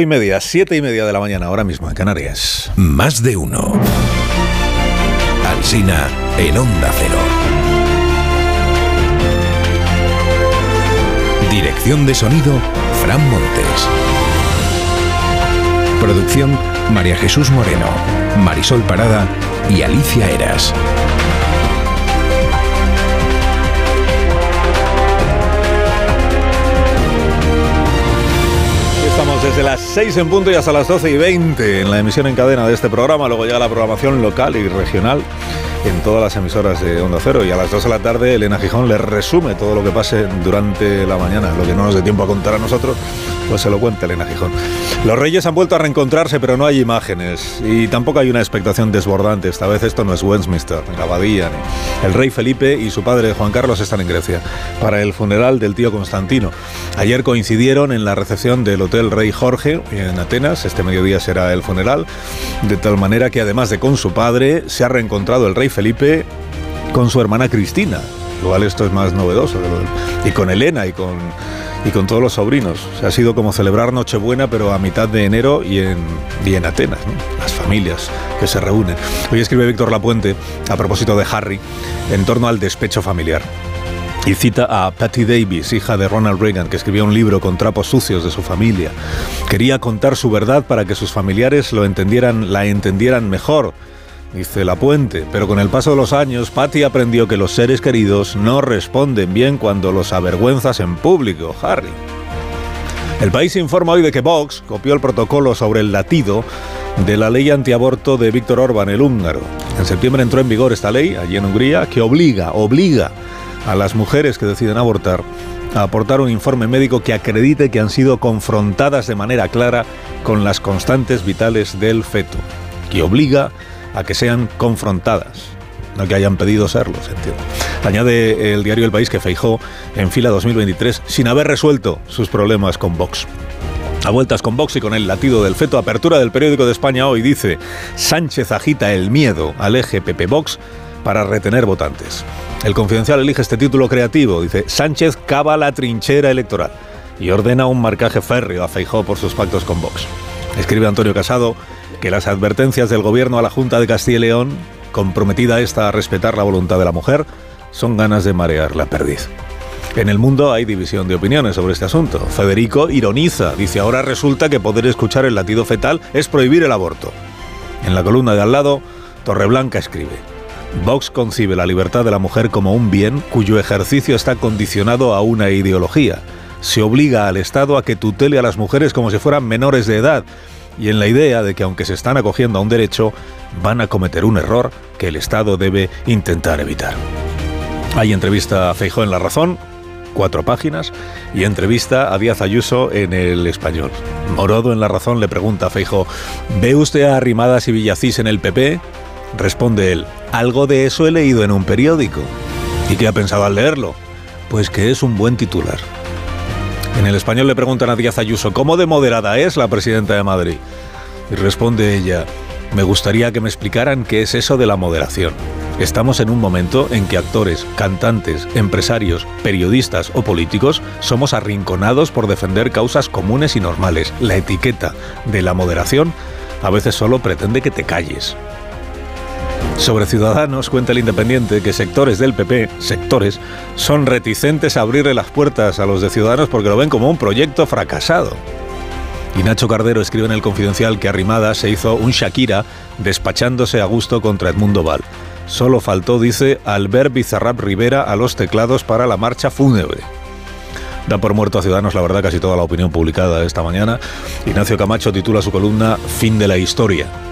y media, siete y media de la mañana, ahora mismo en Canarias. Más de uno. Alsina en Onda Cero. Dirección de sonido, Fran Montes. Producción, María Jesús Moreno, Marisol Parada y Alicia Eras. Desde las 6 en punto y hasta las 12 y 20 en la emisión en cadena de este programa. Luego llega la programación local y regional en todas las emisoras de Onda Cero. Y a las 2 de la tarde, Elena Gijón les resume todo lo que pase durante la mañana. Lo que no nos dé tiempo a contar a nosotros, pues se lo cuenta Elena Gijón. Los reyes han vuelto a reencontrarse, pero no hay imágenes. Y tampoco hay una expectación desbordante. Esta vez esto no es Westminster, ni la abadía. Ni... El rey Felipe y su padre Juan Carlos están en Grecia para el funeral del tío Constantino. Ayer coincidieron en la recepción del Hotel Rey Jorge en Atenas. Este mediodía será el funeral. De tal manera que además de con su padre, se ha reencontrado el rey Felipe con su hermana Cristina. Igual esto es más novedoso. Y con Elena y con, y con todos los sobrinos. O ha sido como celebrar Nochebuena, pero a mitad de enero y en, y en Atenas. Las familias que se reúnen. Hoy escribe Víctor Lapuente, a propósito de Harry, en torno al despecho familiar. Y cita a Patty Davis, hija de Ronald Reagan, que escribió un libro con trapos sucios de su familia. Quería contar su verdad para que sus familiares lo entendieran, la entendieran mejor dice La Puente, pero con el paso de los años, Patty aprendió que los seres queridos no responden bien cuando los avergüenzas en público, Harry. El país informa hoy de que Vox copió el protocolo sobre el latido de la ley antiaborto de Víctor Orbán, el húngaro. En septiembre entró en vigor esta ley, allí en Hungría, que obliga, obliga a las mujeres que deciden abortar a aportar un informe médico que acredite que han sido confrontadas de manera clara con las constantes vitales del feto, que obliga que sean confrontadas, no que hayan pedido serlo, se entiende. Añade el diario El País que Feijó en fila 2023 sin haber resuelto sus problemas con Vox. A vueltas con Vox y con el latido del feto, apertura del periódico de España hoy dice, Sánchez agita el miedo al eje PP Vox para retener votantes. El Confidencial elige este título creativo, dice, Sánchez cava la trinchera electoral y ordena un marcaje férreo a Feijó por sus pactos con Vox. Escribe Antonio Casado que las advertencias del gobierno a la Junta de Castilla y León, comprometida esta a respetar la voluntad de la mujer, son ganas de marear la perdiz. En el mundo hay división de opiniones sobre este asunto. Federico ironiza, dice ahora resulta que poder escuchar el latido fetal es prohibir el aborto. En la columna de al lado, Torreblanca escribe, Vox concibe la libertad de la mujer como un bien cuyo ejercicio está condicionado a una ideología. Se obliga al Estado a que tutele a las mujeres como si fueran menores de edad y en la idea de que aunque se están acogiendo a un derecho, van a cometer un error que el Estado debe intentar evitar. Hay entrevista a Feijó en La Razón, cuatro páginas, y entrevista a Díaz Ayuso en El Español. Morodo en La Razón le pregunta a Feijó, ¿ve usted a Arrimadas y Villacís en el PP? Responde él, algo de eso he leído en un periódico. ¿Y qué ha pensado al leerlo? Pues que es un buen titular. En el español le preguntan a Díaz Ayuso, ¿cómo de moderada es la presidenta de Madrid? Y responde ella, me gustaría que me explicaran qué es eso de la moderación. Estamos en un momento en que actores, cantantes, empresarios, periodistas o políticos somos arrinconados por defender causas comunes y normales. La etiqueta de la moderación a veces solo pretende que te calles. Sobre Ciudadanos cuenta el Independiente que sectores del PP, sectores, son reticentes a abrirle las puertas a los de Ciudadanos porque lo ven como un proyecto fracasado. Y Nacho Cardero escribe en el Confidencial que Arrimada se hizo un Shakira despachándose a gusto contra Edmundo Val. Solo faltó, dice, Albert Bizarrap Rivera a los teclados para la marcha fúnebre. Da por muerto a Ciudadanos, la verdad, casi toda la opinión publicada esta mañana. Ignacio Camacho titula su columna Fin de la historia.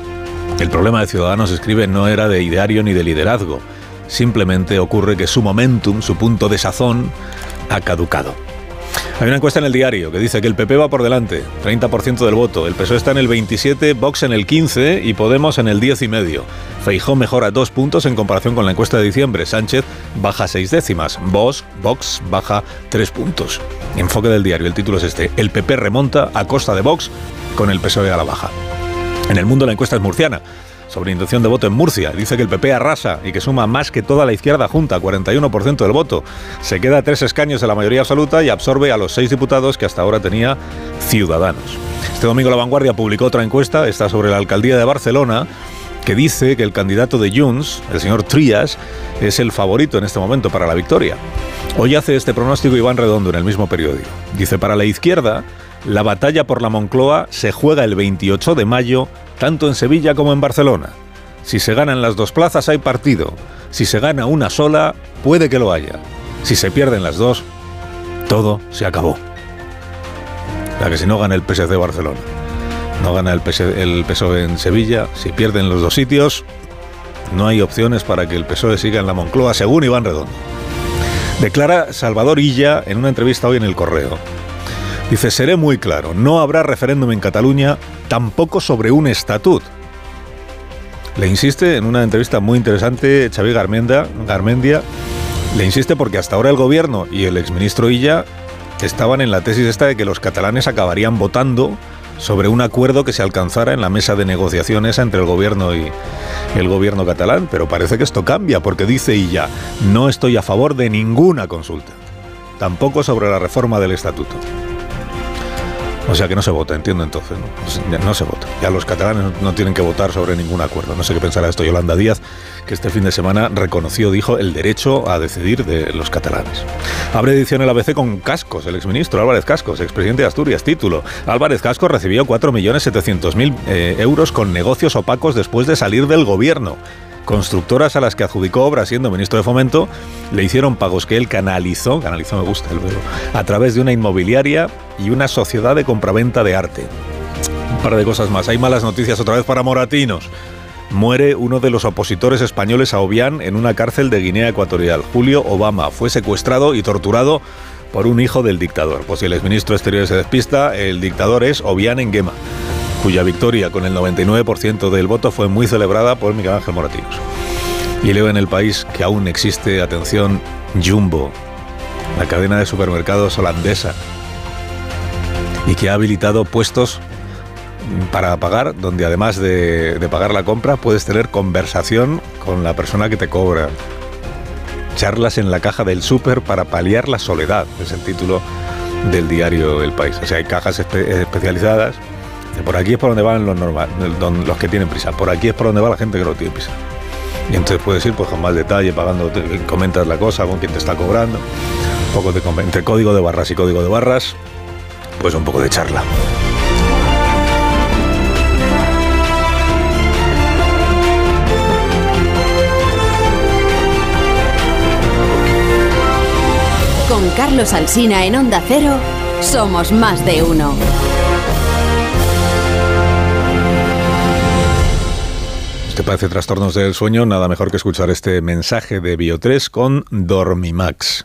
El problema de Ciudadanos, escribe, no era de ideario ni de liderazgo. Simplemente ocurre que su momentum, su punto de sazón, ha caducado. Hay una encuesta en el diario que dice que el PP va por delante, 30% del voto, el PSOE está en el 27, Vox en el 15 y Podemos en el 10 y medio. Feijó mejora dos puntos en comparación con la encuesta de diciembre, Sánchez baja seis décimas, Vox, Vox baja tres puntos. Enfoque del diario, el título es este, el PP remonta a costa de Vox con el PSOE a la baja. En el mundo la encuesta es murciana. sobre intención de voto en Murcia. Dice que el PP arrasa y que suma más que toda la izquierda junta, 41% del voto. Se queda a tres escaños de la mayoría absoluta y absorbe a los seis diputados que hasta ahora tenía Ciudadanos. Este domingo La Vanguardia publicó otra encuesta, está sobre la alcaldía de Barcelona, que dice que el candidato de Junts, el señor Trias, es el favorito en este momento para la victoria. Hoy hace este pronóstico Iván Redondo en el mismo periódico. Dice, para la izquierda, la batalla por la Moncloa se juega el 28 de mayo, tanto en Sevilla como en Barcelona. Si se ganan las dos plazas hay partido. Si se gana una sola, puede que lo haya. Si se pierden las dos, todo se acabó. La que si no gana el PSC Barcelona, no gana el, el PSOE en Sevilla, si pierden los dos sitios, no hay opciones para que el PSOE siga en la Moncloa, según Iván Redondo. Declara Salvador Illa en una entrevista hoy en El Correo. Dice, seré muy claro, no habrá referéndum en Cataluña, tampoco sobre un estatut. Le insiste en una entrevista muy interesante Xavi Garmendia, Garmendia, le insiste porque hasta ahora el gobierno y el exministro Illa estaban en la tesis esta de que los catalanes acabarían votando sobre un acuerdo que se alcanzara en la mesa de negociaciones entre el gobierno y el gobierno catalán, pero parece que esto cambia porque dice ya, no estoy a favor de ninguna consulta, tampoco sobre la reforma del estatuto. O sea que no se vota, entiendo entonces. No, no se vota. Ya los catalanes no tienen que votar sobre ningún acuerdo. No sé qué pensará esto Yolanda Díaz, que este fin de semana reconoció, dijo, el derecho a decidir de los catalanes. Abre edición el ABC con Cascos, el exministro Álvarez Cascos, expresidente de Asturias. Título. Álvarez Cascos recibió 4.700.000 eh, euros con negocios opacos después de salir del gobierno. Constructoras a las que adjudicó obras siendo ministro de Fomento le hicieron pagos que él canalizó, canalizó me gusta el verbo, a través de una inmobiliaria y una sociedad de compraventa de arte. Un par de cosas más. Hay malas noticias otra vez para Moratinos. Muere uno de los opositores españoles a Obián en una cárcel de Guinea Ecuatorial. Julio Obama fue secuestrado y torturado por un hijo del dictador. Pues si el exministro exterior se despista, el dictador es Obián Nguema cuya victoria con el 99% del voto fue muy celebrada por Miguel Ángel Moratinos. Y leo en el país que aún existe, atención, Jumbo, la cadena de supermercados holandesa, y que ha habilitado puestos para pagar, donde además de, pagar la compra puedes tener conversación con la persona que te cobra. Charlas en la caja del súper para paliar la soledad, es el título del diario El País. O sea, hay cajas espe especializadas por aquí es por donde van los normal, los que tienen prisa. Por aquí es por donde va la gente que no tiene prisa. Y entonces puedes ir pues, con más detalle, pagando, comentas la cosa con quien te está cobrando. Un poco de entre código de barras y código de barras, pues un poco de charla. Con Carlos Alsina en Onda Cero, somos más de uno. Te parece trastornos del sueño, nada mejor que escuchar este mensaje de Bio3 con Dormimax.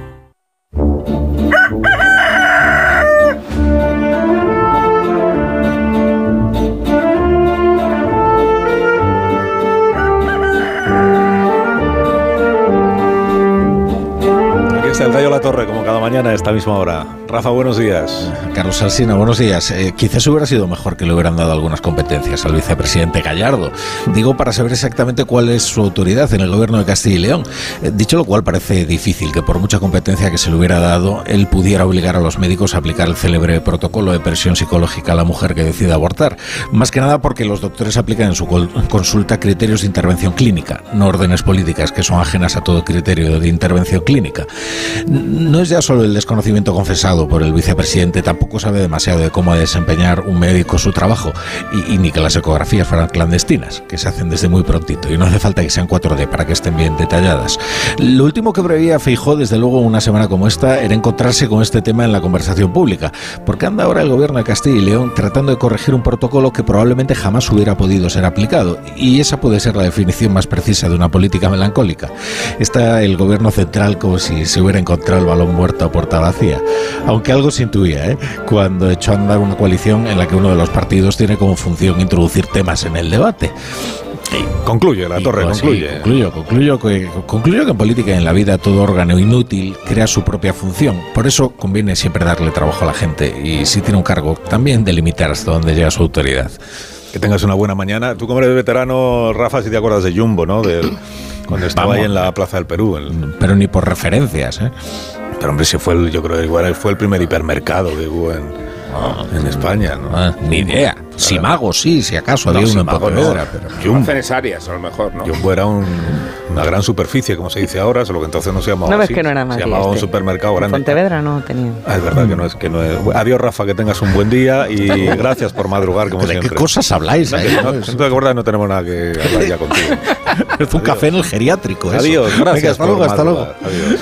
Torre, como cada mañana a esta misma hora. Rafa, buenos días. Carlos Alsina, buenos días. Eh, quizás hubiera sido mejor que le hubieran dado algunas competencias al vicepresidente Gallardo. Digo, para saber exactamente cuál es su autoridad en el gobierno de Castilla y León. Eh, dicho lo cual, parece difícil que por mucha competencia que se le hubiera dado, él pudiera obligar a los médicos a aplicar el célebre protocolo de presión psicológica a la mujer que decide abortar. Más que nada porque los doctores aplican en su consulta criterios de intervención clínica, no órdenes políticas que son ajenas a todo criterio de intervención clínica. No es ya solo el desconocimiento confesado por el vicepresidente, tampoco sabe demasiado de cómo desempeñar un médico su trabajo y, ni que las ecografías fueran clandestinas, que se hacen desde muy prontito y no hace falta que sean 4D para que estén bien detalladas. Lo último que preveía Feijó, desde luego, una semana como esta, era encontrarse con este tema en la conversación pública, porque anda ahora el gobierno de Castilla y León tratando de corregir un protocolo que probablemente jamás hubiera podido ser aplicado, y esa puede ser la definición más precisa de una política melancólica. Está el gobierno central como si se hubiera encontrado el balón muerto a puerta vacía, aunque algo se intuía, ¿eh? cuando echó a andar una coalición en la que uno de los partidos tiene como función introducir temas en el debate. concluye, la torre, concluye. concluyo, concluyo que, concluyo que en política y en la vida todo órgano inútil crea su propia función. Por eso conviene siempre darle trabajo a la gente y si tiene un cargo, también delimitar hasta dónde llega su autoridad. Que tengas una buena mañana. Tú como eres veterano, Rafa, si te acuerdas de Jumbo, ¿no? Del, cuando estaba ahí en la Plaza del Perú. Pero ni por referencias, ¿eh? Pero hombre, si fue el, yo creo que igual fue el primer hipermercado que hubo en, ah, en España, ¿no? Ah, ni idea. Si mago, sí, si acaso había uno en Pontevedra. No, pero Jumbo. Áreas, a lo mejor, ¿no? Jumbo era un, una gran superficie, como se dice ahora, solo que entonces no se llamaba no ves que no era Se llamaba un este. supermercado grande. Pontevedra no tenía. Ah, es verdad que no es que no es. Adiós, Rafa, que tengas un buen día y gracias por madrugar, como ¿De siempre. qué cosas habláis? Eh? No, no, no tenemos nada que hablar ya contigo. es un café en el geriátrico. Eso. Adiós, gracias. Venga, hasta luego, hasta luego. Adiós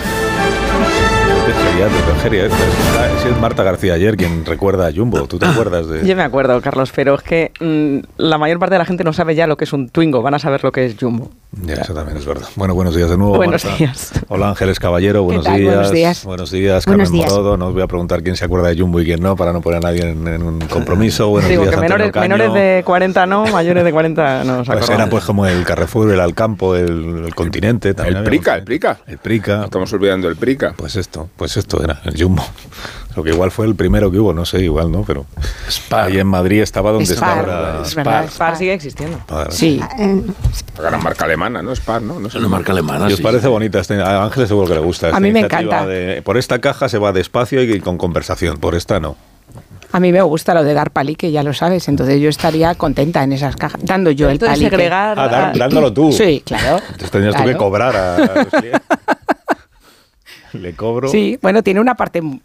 si es Marta García ayer quien recuerda a Jumbo, ¿tú te ah, acuerdas de...? Yo me acuerdo, Carlos, pero es que mm, la mayor parte de la gente no sabe ya lo que es un Twingo, van a saber lo que es Jumbo. Ya, eso también es verdad. Bueno, buenos días de nuevo. Buenos días. Hola Ángeles Caballero, buenos días. Buenos días. Buenos días, Carmen Morodo. No os voy a preguntar quién se acuerda de Jumbo y quién no, para no poner a nadie en, un compromiso. Buenos Digo días, que menores, menores, de 40 no, mayores de 40 no se Pues era pues como el Carrefour, el Alcampo, el, el Continente. También el Prica, el Prica. El Prica. Estamos olvidando el Prica. Pues esto, pues esto era, el Jumbo. Lo que igual fue el primero que hubo, no sé, igual, ¿no? Pero ahí en Madrid estaba donde Spar, está ahora. Spar, Spar, sigue existiendo. Spar. Sí. La gran marca alemana, ¿no? Spar, ¿no? No sé. Una marca alemana, ¿Y os parece bonita? Este, a Ángeles seguro que le gusta. a mí me encanta. De, por esta caja se va despacio y con conversación, por esta no. A mí me gusta lo de dar palique, ya lo sabes. Entonces yo estaría contenta en esas cajas, dando yo el palique. Ah, dándolo tú. Sí, claro. Entonces tenías tú que cobrar a, los clientes. Le cobro. Sí, bueno, tiene una parte en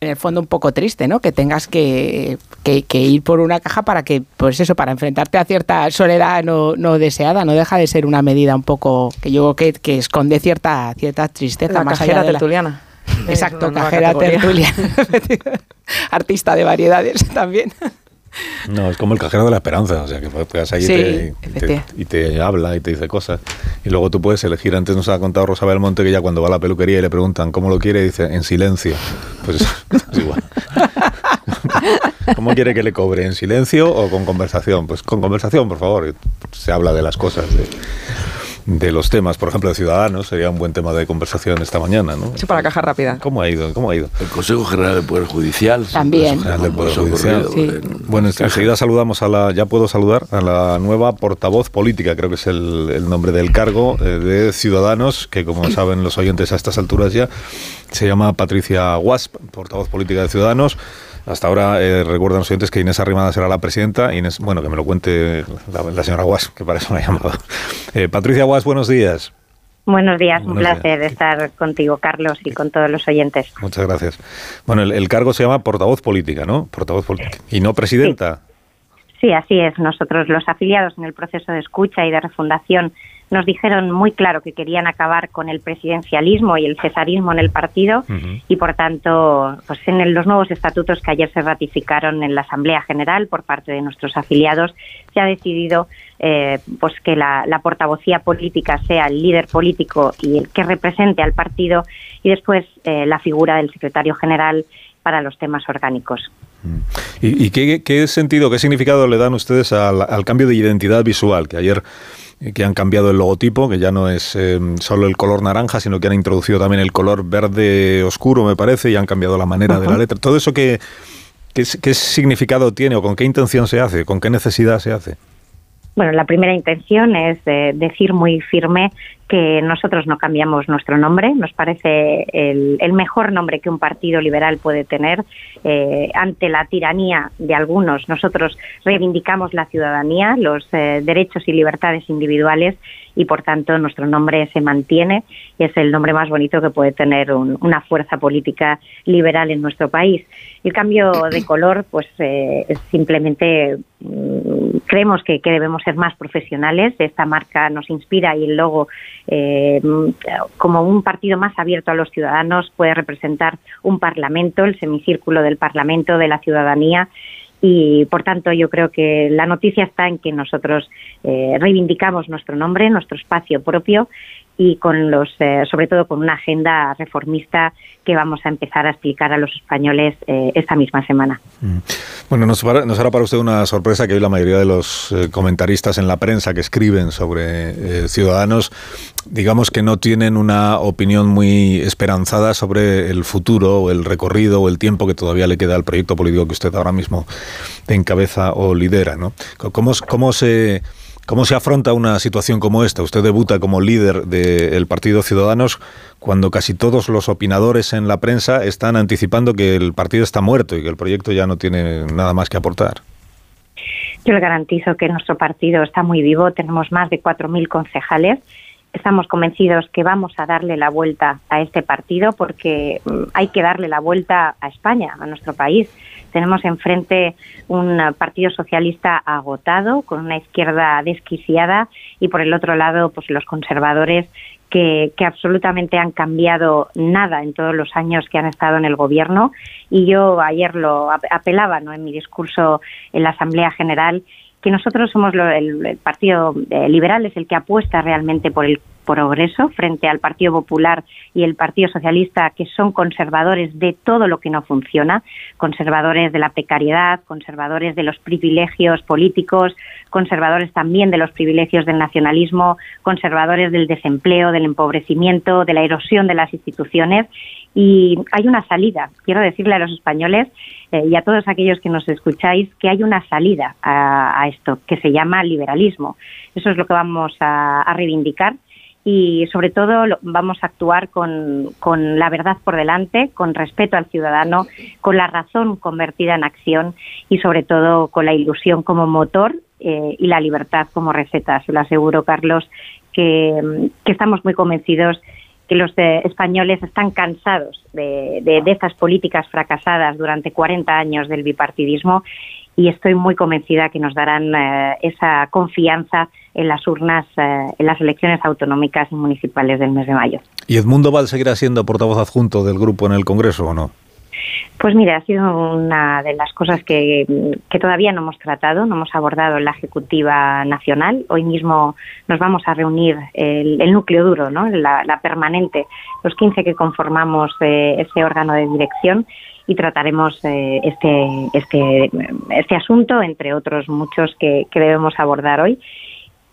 el fondo un poco triste, ¿no? Que tengas que, que, ir por una caja para que, pues eso, para enfrentarte a cierta soledad no, no deseada, no deja de ser una medida un poco que yo creo que, que esconde cierta, cierta tristeza. La más cajera allá de tertuliana. Exacto, cajera tertuliana. Artista de variedades también. No, es como el cajero de la esperanza, o sea, que puedes ahí y, te, habla y te dice cosas. Y luego tú puedes elegir, antes nos ha contado Rosa Belmonte que ya cuando va a la peluquería y le preguntan cómo lo quiere, dice en silencio. Pues es igual. ¿Cómo quiere que le cobre? ¿En silencio o con conversación? Pues con conversación, por favor. Se habla de las cosas. De, de los temas, por ejemplo, de Ciudadanos, sería un buen tema de conversación esta mañana, ¿no? Sí, para caja rápida. ¿Cómo ha ido? ¿Cómo ha ido? El Consejo General del Poder Judicial. También. General del Poder Judicial. Bueno, enseguida saludamos a la, ya puedo saludar, a la nueva portavoz política, creo que es el, nombre del cargo, eh, de Ciudadanos, que como saben los oyentes a estas alturas ya, se llama Patricia Wasp, portavoz política de Ciudadanos. Hasta ahora eh, recuerdan los oyentes que Inés Arrimada será la presidenta. Inés, bueno, que me lo cuente la, señora Guas, que para eso me ha llamado. Eh, Patricia Guas, buenos días. Buenos días, un placer estar contigo, Carlos, y con todos los oyentes. Muchas gracias. Bueno, el, cargo se llama portavoz política, ¿no? Portavoz política. ¿Y no presidenta? sí, así es. Nosotros, los afiliados en el proceso de escucha y de refundación nos dijeron muy claro que querían acabar con el presidencialismo y el cesarismo en el partido y por tanto pues en los nuevos estatutos que ayer se ratificaron en la Asamblea General por parte de nuestros afiliados se ha decidido eh, pues que la, portavocía política sea el líder político y el que represente al partido y después eh, la figura del secretario general para los temas orgánicos. ¿Y, qué, sentido, qué significado le dan ustedes al cambio de identidad visual que ayer que han cambiado el logotipo, que ya no es eh, solo el color naranja, sino que han introducido también el color verde oscuro, me parece, y han cambiado la manera de la letra. Todo eso, ¿qué, qué, significado tiene o con qué intención se hace, con qué necesidad se hace? Bueno, la primera intención es decir muy firme que nosotros no cambiamos nuestro nombre. Nos parece el, mejor nombre que un partido liberal puede tener eh, ante la tiranía de algunos. Nosotros reivindicamos la ciudadanía, los eh, derechos y libertades individuales y por tanto nuestro nombre se mantiene es el nombre más bonito que puede tener un- una fuerza política liberal en nuestro país. El cambio de color, pues eh, simplemente mm, creemos que, que debemos ser más profesionales. Esta marca nos inspira y el logo, eh, como un partido más abierto a los ciudadanos, puede representar un parlamento, el semicírculo del parlamento, de la ciudadanía. Y por tanto yo creo que la noticia está en que nosotros eh, reivindicamos nuestro nombre, nuestro espacio propio y con los, eh, sobre todo con una agenda reformista que vamos a empezar a explicar a los españoles eh, esta misma semana. Bueno, nos, para- nos hará para usted una sorpresa que hoy la mayoría de los eh, comentaristas en la prensa que escriben sobre Ciudadanos, digamos que no tienen una opinión muy esperanzada sobre el futuro o el recorrido o el tiempo que todavía le queda al proyecto político que usted ahora mismo encabeza o lidera. ¿no? ¿Cómo, cómo se... ¿Cómo se afronta una situación como esta? Usted debuta como líder del Partido Ciudadanos cuando casi todos los opinadores en la prensa están anticipando que el partido está muerto y que el proyecto ya no tiene nada más que aportar. Yo le garantizo que nuestro partido está muy vivo, tenemos más de 4.000 concejales. Estamos convencidos que vamos a darle la vuelta a este partido porque mm, hay que darle la vuelta a España, a nuestro país. Tenemos enfrente un partido socialista agotado, con una izquierda desquiciada y por el otro lado, pues los conservadores que, que absolutamente han cambiado nada en todos los años que han estado en el gobierno. Y yo ayer lo ap- apelaba ¿no? en mi discurso en la Asamblea General que nosotros somos el, el Partido eh, Liberal, es el que apuesta realmente por el progreso frente al Partido Popular y el Partido Socialista, que son conservadores de todo lo que no funciona, conservadores de la precariedad, conservadores de los privilegios políticos, conservadores también de los privilegios del nacionalismo, conservadores del desempleo, del empobrecimiento, de la erosión de las instituciones. Y hay una salida. Quiero decirle a los españoles eh, y a todos aquellos que nos escucháis que hay una salida a, a esto, que se llama liberalismo. Eso es lo que vamos a, a reivindicar y sobre todo vamos a actuar con, con la verdad por delante, con respeto al ciudadano, con la razón convertida en acción y sobre todo con la ilusión como motor eh, y la libertad como receta. Se lo aseguro, Carlos, que, que estamos muy convencidos que los eh, españoles están cansados de, de, de estas políticas fracasadas durante 40 años del bipartidismo y estoy muy convencida que nos darán eh, esa confianza en las urnas, eh, en las elecciones autonómicas y municipales del mes de mayo. ¿Y Edmundo Val seguirá siendo portavoz adjunto del grupo en el Congreso o no? Pues mira, ha sido una de las cosas que, que todavía no hemos tratado, no hemos abordado en la Ejecutiva Nacional. Hoy mismo nos vamos a reunir el, el núcleo duro, ¿no? la, la permanente, los 15 que conformamos eh, ese órgano de dirección y trataremos eh, este, este, este asunto, entre otros muchos que, que debemos abordar hoy.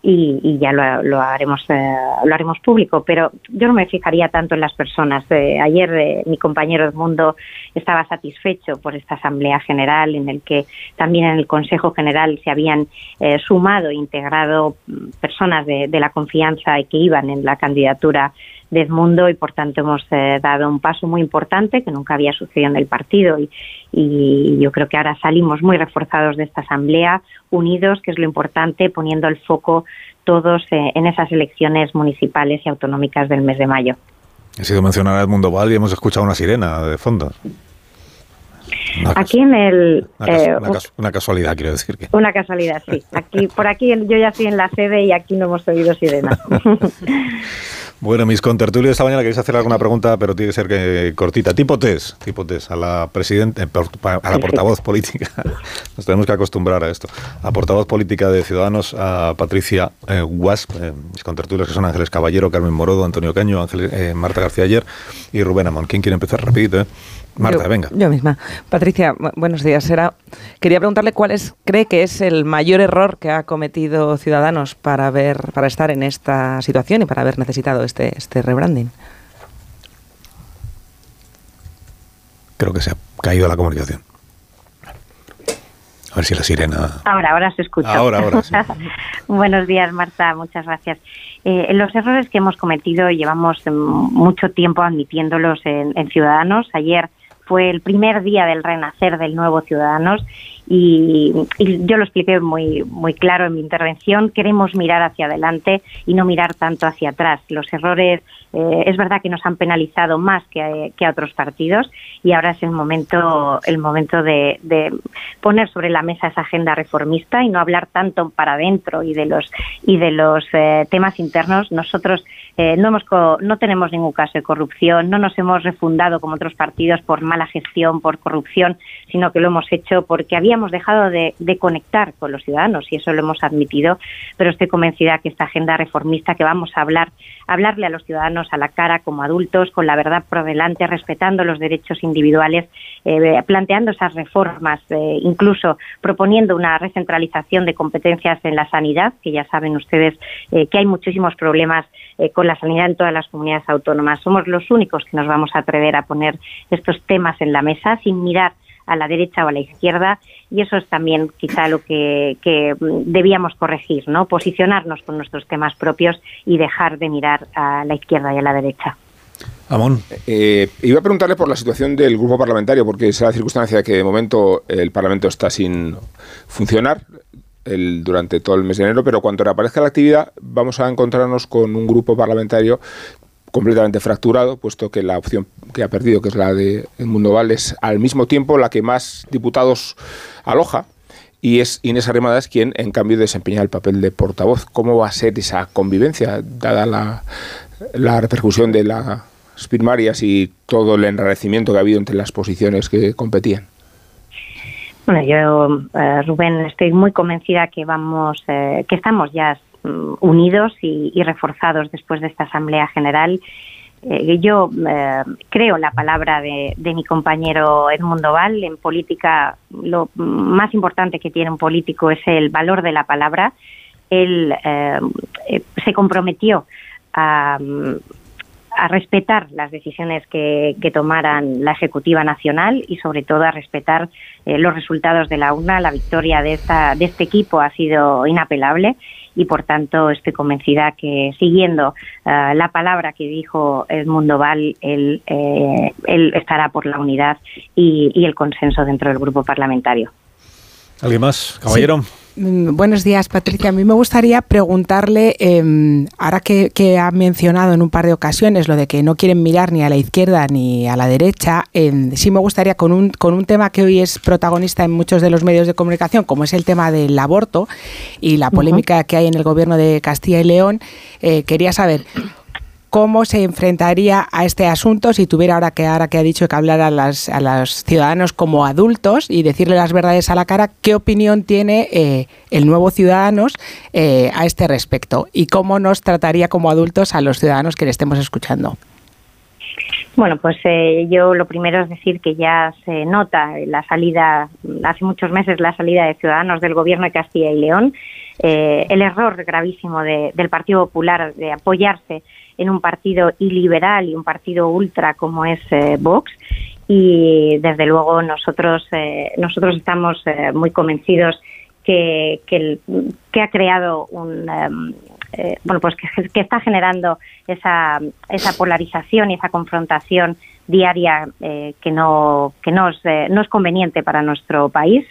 Y, y, ya lo, lo haremos eh, lo haremos público pero yo no me fijaría tanto en las personas eh, ayer eh, mi compañero Edmundo estaba satisfecho por esta asamblea general en el que también en el Consejo General se habían eh, sumado integrado personas de, de, la confianza y que iban en la candidatura de Edmundo y por tanto hemos eh, dado un paso muy importante que nunca había sucedido en el partido y, y, yo creo que ahora salimos muy reforzados de esta asamblea, unidos, que es lo importante, poniendo el foco todos eh, en esas elecciones municipales y autonómicas del mes de mayo. He sido mencionar a Edmundo Val y hemos escuchado una sirena de fondo. Una aquí en el... Una, eh, una, una, casualidad, quiero decir. que Una casualidad, sí. Aquí, por aquí yo ya estoy en la sede y aquí no hemos oído sirena. Bueno, mis contertulios esta mañana queréis hacer alguna pregunta, pero tiene que ser que cortita, tipo test, tipo test, a la presidente, a la portavoz política. Nos tenemos que acostumbrar a esto. A portavoz política de Ciudadanos, a Patricia eh, eh, mis contertulios que son Ángeles Caballero, Carmen Morodo, Antonio Caño, Ángel, eh, Marta García Ayer y Rubén Amón. ¿Quién quiere empezar rapidito? Eh? Marta, yo, venga. Yo misma. Patricia, buenos días. Era, quería preguntarle cuál es, cree que es el mayor error que ha cometido Ciudadanos para ver, para estar en esta situación y para haber necesitado este, este rebranding. Creo que se ha caído la comunicación. A ver si la sirena. Ahora, ahora se escucha. Ahora, ahora. Sí. Buenos días, Marta. Muchas gracias. Eh, los errores que hemos cometido llevamos mm, mucho tiempo admitiéndolos en, en Ciudadanos. Ayer fue el primer día del renacer del nuevo Ciudadanos y, y, yo lo expliqué muy, muy claro en mi intervención. Queremos mirar hacia adelante y no mirar tanto hacia atrás. Los errores eh, es verdad que nos han penalizado más que, que, a otros partidos y ahora es el momento, el momento de, poner sobre la mesa esa agenda reformista y no hablar tanto para adentro y de los y de los eh, temas internos. Nosotros eh, no, hemos no tenemos ningún caso de corrupción, no nos hemos refundado como otros partidos por mala gestión, por corrupción, sino que lo hemos hecho porque habíamos dejado de, de, conectar con los ciudadanos y eso lo hemos admitido, pero estoy convencida que esta agenda reformista que vamos a hablar, hablarle a los ciudadanos a la cara como adultos, con la verdad por delante, respetando los derechos individuales, eh, planteando esas reformas, eh, incluso proponiendo una recentralización de competencias en la sanidad, que ya saben ustedes eh, que hay muchísimos problemas con la sanidad en todas las comunidades autónomas. Somos los únicos que nos vamos a atrever a poner estos temas en la mesa sin mirar a la derecha o a la izquierda y eso es también quizá lo que, que, debíamos corregir, ¿no? Posicionarnos con nuestros temas propios y dejar de mirar a la izquierda y a la derecha. Amón. Eh, iba a preguntarle por la situación del grupo parlamentario, porque es la circunstancia que de momento el Parlamento está sin funcionar el, durante todo el mes de enero, pero cuando reaparezca la actividad vamos a encontrarnos con un grupo parlamentario completamente fracturado, puesto que la opción que ha perdido, que es la de Mundo Val, es al mismo tiempo la que más diputados aloja, y es Inés Arrimadas quien, en cambio, desempeña el papel de portavoz. ¿Cómo va a ser esa convivencia, dada la, la repercusión de las primarias y todo el enrarecimiento que ha habido entre las posiciones que competían? Bueno, yo, eh, Rubén, estoy muy convencida que vamos, eh, que estamos ya unidos y, y, reforzados después de esta Asamblea General. Eh, yo eh, creo la palabra de, mi compañero Edmundo Val. En política, lo más importante que tiene un político es el valor de la palabra. Él eh, se comprometió a, a respetar las decisiones que, tomaran la Ejecutiva Nacional y sobre todo a respetar los resultados de la urna. La victoria de, esta, de este equipo ha sido inapelable y por tanto estoy convencida que siguiendo uh, la palabra que dijo Edmundo Val, él, eh, él estará por la unidad y, y, el consenso dentro del grupo parlamentario. ¿Alguien más, caballero? Sí. Buenos días, Patricia. A mí me gustaría preguntarle, eh, ahora que, que, ha mencionado en un par de ocasiones lo de que no quieren mirar ni a la izquierda ni a la derecha, eh, sí me gustaría con un, con un tema que hoy es protagonista en muchos de los medios de comunicación, como es el tema del aborto y la polémica uh -huh. que hay en el gobierno de Castilla y León, eh, quería saber cómo se enfrentaría a este asunto si tuviera ahora que ahora que ha dicho que hablar a, las, a los ciudadanos como adultos y decirle las verdades a la cara, qué opinión tiene eh, el nuevo Ciudadanos eh, a este respecto y cómo nos trataría como adultos a los ciudadanos que le estemos escuchando. Bueno, pues eh, yo lo primero es decir que ya se nota la salida, hace muchos meses la salida de Ciudadanos del gobierno de Castilla y León, eh, el error gravísimo de, del Partido Popular de apoyarse en un partido iliberal y un partido ultra como es eh, Vox. Y desde luego nosotros eh, nosotros estamos eh, muy convencidos que, que, el, que ha creado un um, bueno pues que, que, está generando esa esa polarización y esa confrontación diaria que no que no es, no es conveniente para nuestro país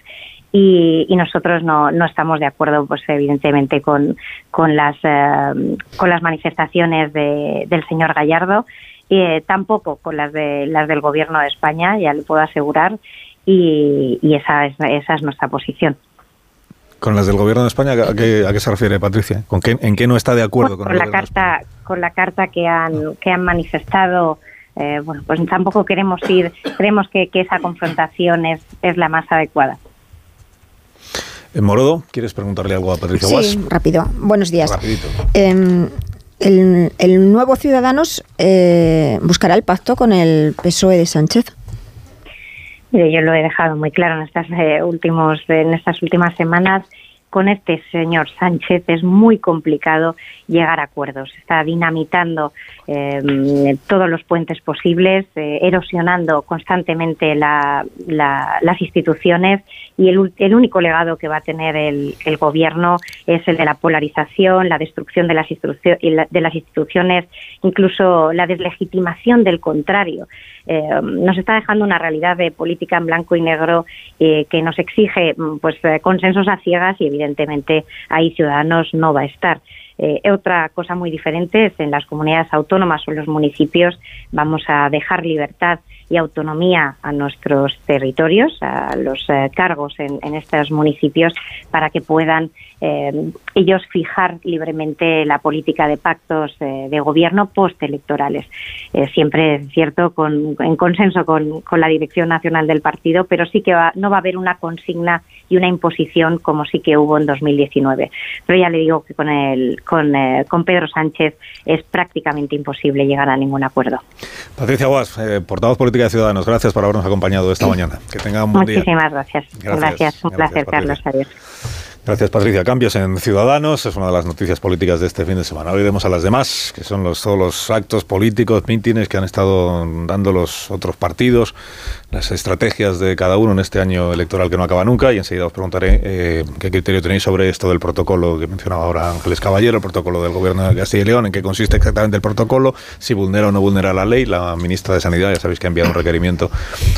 y, y, nosotros no, no estamos de acuerdo, pues evidentemente, con, con, las, eh, con las manifestaciones de, del señor Gallardo, eh, tampoco con las, de, las del Gobierno de España, ya le puedo asegurar, y, y esa, es, esa es nuestra posición. ¿Con las del Gobierno de España a qué, a qué se refiere, Patricia? ¿Con qué, ¿En qué no está de acuerdo con, con la carta Con la carta que han, que han manifestado eh, bueno, pues tampoco queremos ir, creemos que, que esa confrontación es, es la más adecuada. En Morodo, ¿quieres preguntarle algo a Patricia Sí, Guas? rápido. Buenos días. Rapidito. Eh, el, el, nuevo Ciudadanos eh, buscará el pacto con el PSOE de Sánchez. Mire, yo lo he dejado muy claro en estas, eh, últimos, en estas últimas semanas. Con este señor Sánchez es muy complicado llegar a acuerdos. Está dinamitando eh, todos los puentes posibles, eh, erosionando constantemente las instituciones y el, el, único legado que va a tener el, gobierno es el de la polarización, la destrucción de las, de las instituciones, incluso la deslegitimación del contrario. Eh, nos está dejando una realidad de política en blanco y negro que nos exige mm, pues consensos a ciegas y evidentemente ahí Ciudadanos no va a estar. otra cosa muy diferente es en las comunidades autónomas o en los municipios vamos a dejar libertad y autonomía a nuestros territorios, a los eh, cargos en, estos municipios, para que puedan eh, ellos fijar libremente la política de pactos eh, de gobierno postelectorales. siempre es cierto, con, en consenso con, la dirección nacional del partido, pero sí que no va a haber una consigna y una imposición como sí que hubo en 2019. Pero ya le digo que con, el, con, con Pedro Sánchez es prácticamente imposible llegar a ningún acuerdo. Patricia Guas, portavoz política de Ciudadanos. Gracias por habernos acompañado esta mañana. Que tenga un buen día. Muchísimas gracias. Gracias. Un placer, Carlos. Adiós. Gracias, Patricia. Cambios en Ciudadanos es una de las noticias políticas de este fin de semana. Hoy a las demás, que son los, todos los actos políticos, mítines que han estado dando los otros partidos, las estrategias de cada uno en este año electoral que no acaba nunca. Y enseguida os preguntaré eh, qué criterio tenéis sobre esto del protocolo que mencionaba ahora Ángeles Caballero, el protocolo del gobierno de Castilla y León, en qué consiste exactamente el protocolo, si vulnera o no vulnera la ley. La ministra de Sanidad, ya sabéis que ha enviado un requerimiento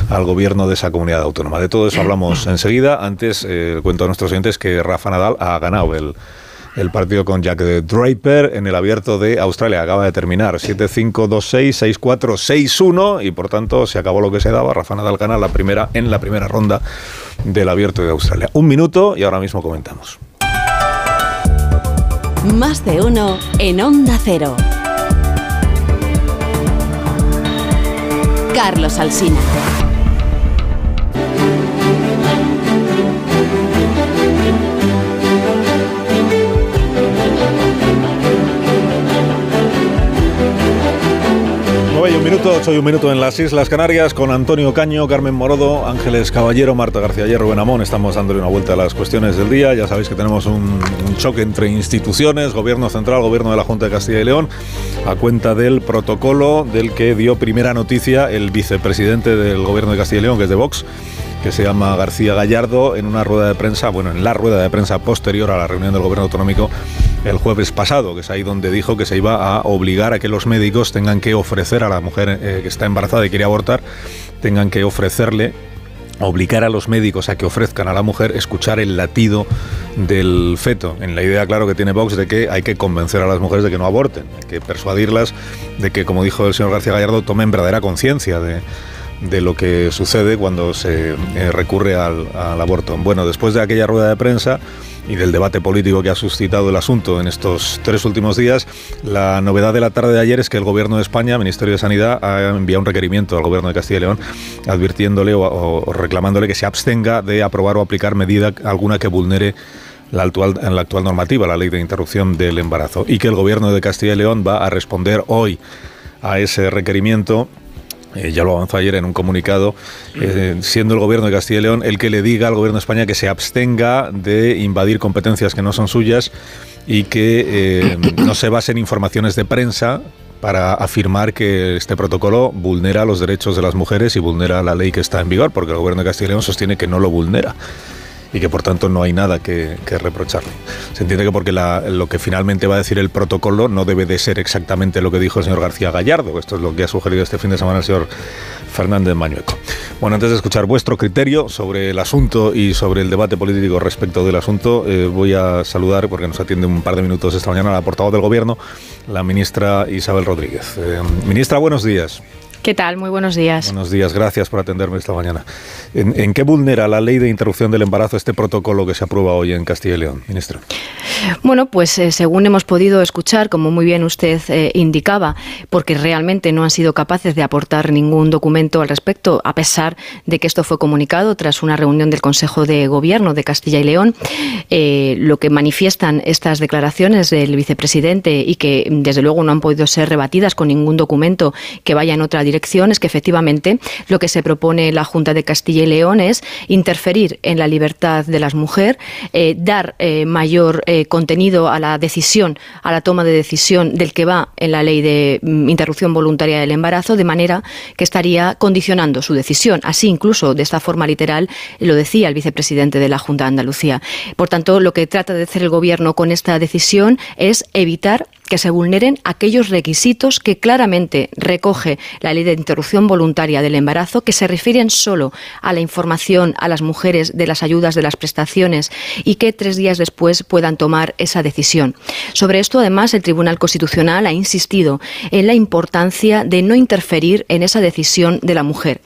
al gobierno de esa comunidad autónoma. De todo eso hablamos enseguida. Antes, eh, cuento a nuestros oyentes que Rafa Nadal ha ganado el, el partido con Jack Draper en el abierto de Australia. Acaba de terminar 7-5-2-6, 6-4, 6-1 y por tanto se acabó lo que se daba. Rafa Nadal gana la primera, en la primera ronda del abierto de Australia. Un minuto y ahora mismo comentamos. Más de uno en Onda Cero. Carlos Alsina. Y un minuto, 8 y un minuto en las Islas Canarias con Antonio Caño, Carmen Morodo, Ángeles Caballero, Marta García Hierro, Rubén Amón. Estamos dándole una vuelta a las cuestiones del día. Ya sabéis que tenemos un, choque entre instituciones, Gobierno Central, Gobierno de la Junta de Castilla y León, a cuenta del protocolo del que dio primera noticia el vicepresidente del Gobierno de Castilla y León, que es de Vox que se llama García Gallardo, en una rueda de prensa, bueno, en la rueda de prensa posterior a la reunión del Gobierno Autonómico el jueves pasado, que es ahí donde dijo que se iba a obligar a que los médicos tengan que ofrecer a la mujer eh, que está embarazada y quiere abortar, tengan que ofrecerle obligar a los médicos a que ofrezcan a la mujer escuchar el latido del feto, en la idea, claro, que tiene Vox de que hay que convencer a las mujeres de que no aborten, hay que persuadirlas de que, como dijo el señor García Gallardo, tomen verdadera conciencia de, de lo que sucede cuando se eh, recurre al, aborto. Bueno, después de aquella rueda de prensa y del debate político que ha suscitado el asunto en estos tres últimos días, la novedad de la tarde de ayer es que el Gobierno de España, Ministerio de Sanidad, ha enviado un requerimiento al Gobierno de Castilla y León advirtiéndole o, reclamándole que se abstenga de aprobar o aplicar medida alguna que vulnere la actual, la actual normativa, la ley de interrupción del embarazo, y que el Gobierno de Castilla y León va a responder hoy a ese requerimiento eh, ya lo avanzó ayer en un comunicado, eh, siendo el gobierno de Castilla y León el que le diga al gobierno de España que se abstenga de invadir competencias que no son suyas y que eh, no se base en informaciones de prensa para afirmar que este protocolo vulnera los derechos de las mujeres y vulnera la ley que está en vigor, porque el gobierno de Castilla y León sostiene que no lo vulnera y que por tanto no hay nada que, reprocharle. Se entiende que porque lo que finalmente va a decir el protocolo no debe de ser exactamente lo que dijo el señor García Gallardo. Esto es lo que ha sugerido este fin de semana el señor Fernández Mañueco. Bueno, antes de escuchar vuestro criterio sobre el asunto y sobre el debate político respecto del asunto, eh, voy a saludar, porque nos atiende un par de minutos esta mañana, la portavoz del Gobierno, la ministra Isabel Rodríguez. Eh, ministra, buenos días. ¿Qué tal? Muy buenos días. Buenos días, gracias por atenderme esta mañana. ¿En, qué vulnera la ley de interrupción del embarazo este protocolo que se aprueba hoy en Castilla y León, ministro? Bueno, pues eh, según hemos podido escuchar, como muy bien usted eh, indicaba, porque realmente no han sido capaces de aportar ningún documento al respecto, a pesar de que esto fue comunicado tras una reunión del Consejo de Gobierno de Castilla y León, eh, lo que manifiestan estas declaraciones del vicepresidente y que desde luego no han podido ser rebatidas con ningún documento que vaya en otra dirección es que efectivamente lo que se propone la Junta de Castilla y León es interferir en la libertad de las mujeres, dar mayor contenido a la decisión, a la toma de decisión del que va en la ley de mm, interrupción voluntaria del embarazo, de manera que estaría condicionando su decisión. Así, incluso de esta forma literal, lo decía el vicepresidente de la Junta de Andalucía. Por tanto, lo que trata de hacer el Gobierno con esta decisión es evitar que se vulneren aquellos requisitos que claramente recoge la ley de interrupción voluntaria del embarazo, que se refieren solo a la información a las mujeres de las ayudas, de las prestaciones y que tres días después puedan tomar esa decisión. Sobre esto, además, el Tribunal Constitucional ha insistido en la importancia de no interferir en esa decisión de la mujer.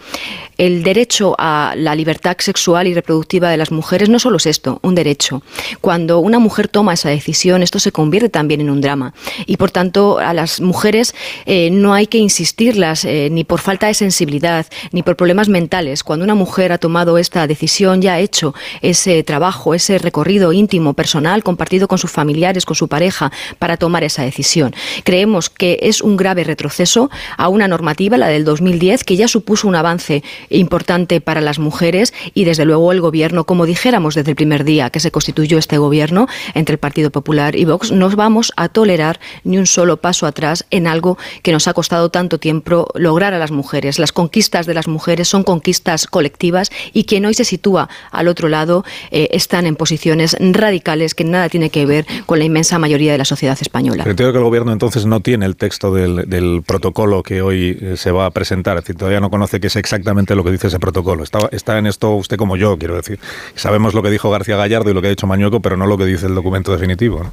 El derecho a la libertad sexual y reproductiva de las mujeres no solo es esto, un derecho. Cuando una mujer toma esa decisión, esto se convierte también en un drama. Y por tanto, a las mujeres eh, no hay que insistirlas eh, ni por falta de sensibilidad, ni por problemas mentales. Cuando una mujer ha tomado esta decisión, ya ha hecho ese trabajo, ese recorrido íntimo, personal, compartido con sus familiares, con su pareja, para tomar esa decisión. Creemos que es un grave retroceso a una normativa, la del 2010, que ya supuso un avance importante para las mujeres y desde luego el gobierno, como dijéramos desde el primer día que se constituyó este gobierno entre el Partido Popular y Vox, no vamos a tolerar ni un solo paso atrás en algo que nos ha costado tanto tiempo lograr a las mujeres. Las conquistas de las mujeres son conquistas colectivas y quien hoy se sitúa al otro lado eh, están en posiciones radicales que nada tiene que ver con la inmensa mayoría de la sociedad española. Creo que el gobierno entonces no tiene el texto del, protocolo que hoy eh, se va a presentar, es decir, todavía no conoce qué es exactamente lo que dice ese protocolo. Está, en esto usted como yo, quiero decir. Sabemos lo que dijo García Gallardo y lo que ha dicho Mañueco, pero no lo que dice el documento definitivo.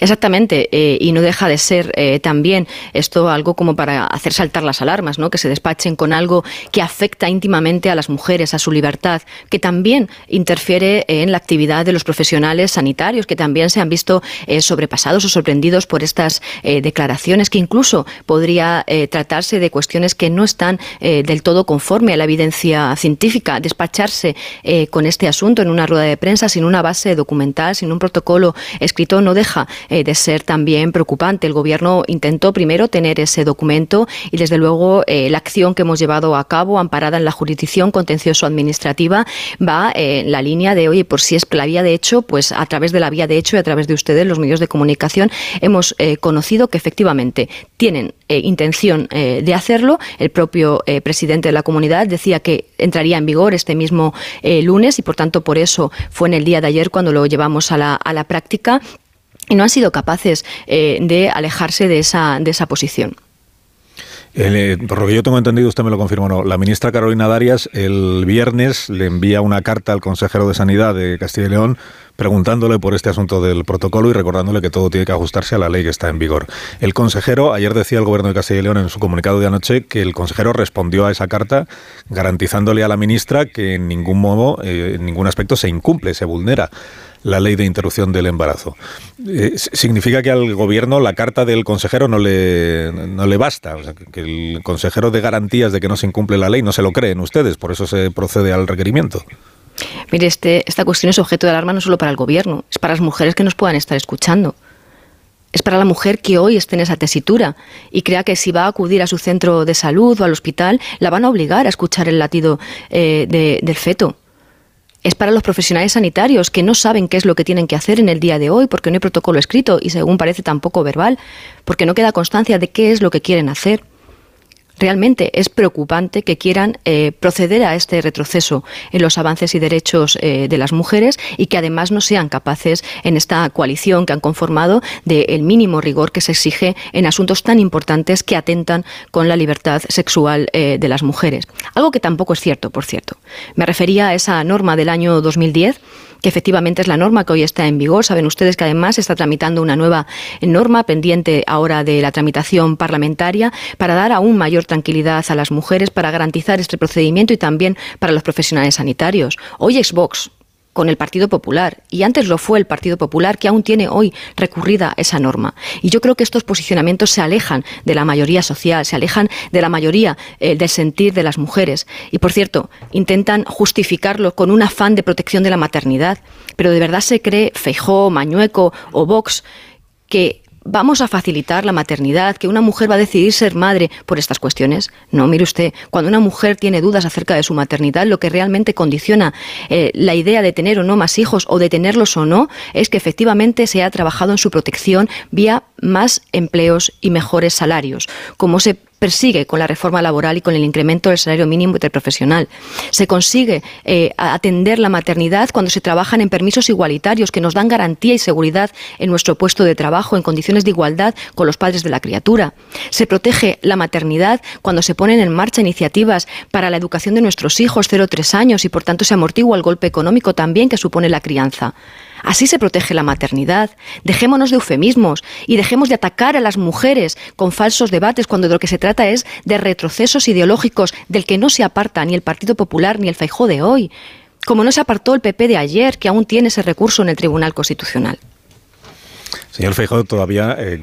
Exactamente, eh, y no deja de ser eh, también esto algo como para hacer saltar las alarmas, ¿no? que se despachen con algo que afecta íntimamente a las mujeres, a su libertad, que también interfiere en la actividad de los profesionales sanitarios, que también se han visto eh, sobrepasados o sorprendidos por estas declaraciones, que incluso podría tratarse de cuestiones que no están del todo conforme a la evidencia científica. Despacharse con este asunto en una rueda de prensa sin una base documental, sin un protocolo escrito, no deja eh, de ser también preocupante. El Gobierno intentó primero tener ese documento y, desde luego, eh, la acción que hemos llevado a cabo, amparada en la jurisdicción contencioso-administrativa, va eh, en la línea de, oye, por si es la vía de hecho, pues a través de la vía de hecho y a través de ustedes, los medios de comunicación, hemos conocido que efectivamente tienen intención de hacerlo. El propio presidente de la comunidad decía que entraría en vigor este mismo lunes y, por tanto, por eso fue en el día de ayer cuando lo llevamos a la, a la práctica y no han sido capaces eh, de alejarse de esa, de esa posición. Eh, por lo que yo tengo entendido, usted me lo confirmó, ¿no? La ministra Carolina Darias el viernes le envía una carta al consejero de Sanidad de Castilla y León preguntándole por este asunto del protocolo y recordándole que todo tiene que ajustarse a la ley que está en vigor. El consejero, ayer decía el gobierno de Castilla y León en su comunicado de anoche que el consejero respondió a esa carta garantizándole a la ministra que en ningún modo, eh, en ningún aspecto se incumple, se vulnera la ley de interrupción del embarazo. Eh, ¿Significa que al gobierno la carta del consejero no le, no le basta? O sea, que el consejero de garantías de que no se incumple la ley no se lo creen ustedes, por eso se procede al requerimiento. Mire, este, esta cuestión es objeto de alarma no solo para el gobierno, es para las mujeres que nos puedan estar escuchando. Es para la mujer que hoy esté en esa tesitura y crea que si va a acudir a su centro de salud o al hospital, la van a obligar a escuchar el latido eh, del feto es para los profesionales sanitarios que no saben qué es lo que tienen que hacer en el día de hoy porque no hay protocolo escrito y según parece tampoco verbal, porque no queda constancia de qué es lo que quieren hacer realmente es preocupante que quieran eh, proceder a este retroceso en los avances y derechos eh, de las mujeres y que además no sean capaces en esta coalición que han conformado del mínimo rigor que se exige en asuntos tan importantes que atentan con la libertad sexual eh, de las mujeres. Algo que tampoco es cierto, por cierto. Me refería a esa norma del año 2010 que efectivamente es la norma que hoy está en vigor. Saben ustedes que además está tramitando una nueva norma pendiente ahora de la tramitación parlamentaria para dar aún mayor tranquilidad a las mujeres, para garantizar este procedimiento y también para los profesionales sanitarios. Hoy Xbox con el Partido Popular y antes lo fue el Partido Popular que aún tiene hoy recurrida esa norma. Y yo creo que estos posicionamientos se alejan de la mayoría social, se alejan de la mayoría eh, del sentir de las mujeres. Y por cierto, intentan justificarlo con un afán de protección de la maternidad. Pero de verdad se cree Feijó, Mañueco o Vox que vamos a facilitar la maternidad, que una mujer va a decidir ser madre por estas cuestiones. No, mire usted, cuando una mujer tiene dudas acerca de su maternidad, lo que realmente condiciona eh, la idea de tener o no más hijos o de tenerlos o no, es que efectivamente se ha trabajado en su protección vía más empleos y mejores salarios, como se persigue con la reforma laboral y con el incremento del salario mínimo interprofesional. Se consigue eh, atender la maternidad cuando se trabajan en permisos igualitarios que nos dan garantía y seguridad en nuestro puesto de trabajo en condiciones de igualdad con los padres de la criatura. Se protege la maternidad cuando se ponen en marcha iniciativas para la educación de nuestros hijos 0-3 años y por tanto se amortigua el golpe económico también que supone la crianza. Así se protege la maternidad. Dejémonos de eufemismos y dejemos de atacar a las mujeres con falsos debates cuando de lo que se trata es de retrocesos ideológicos del que no se aparta ni el Partido Popular ni el Feijó de hoy, como no se apartó el PP de ayer, que aún tiene ese recurso en el Tribunal Constitucional. Señor Feijó, todavía eh,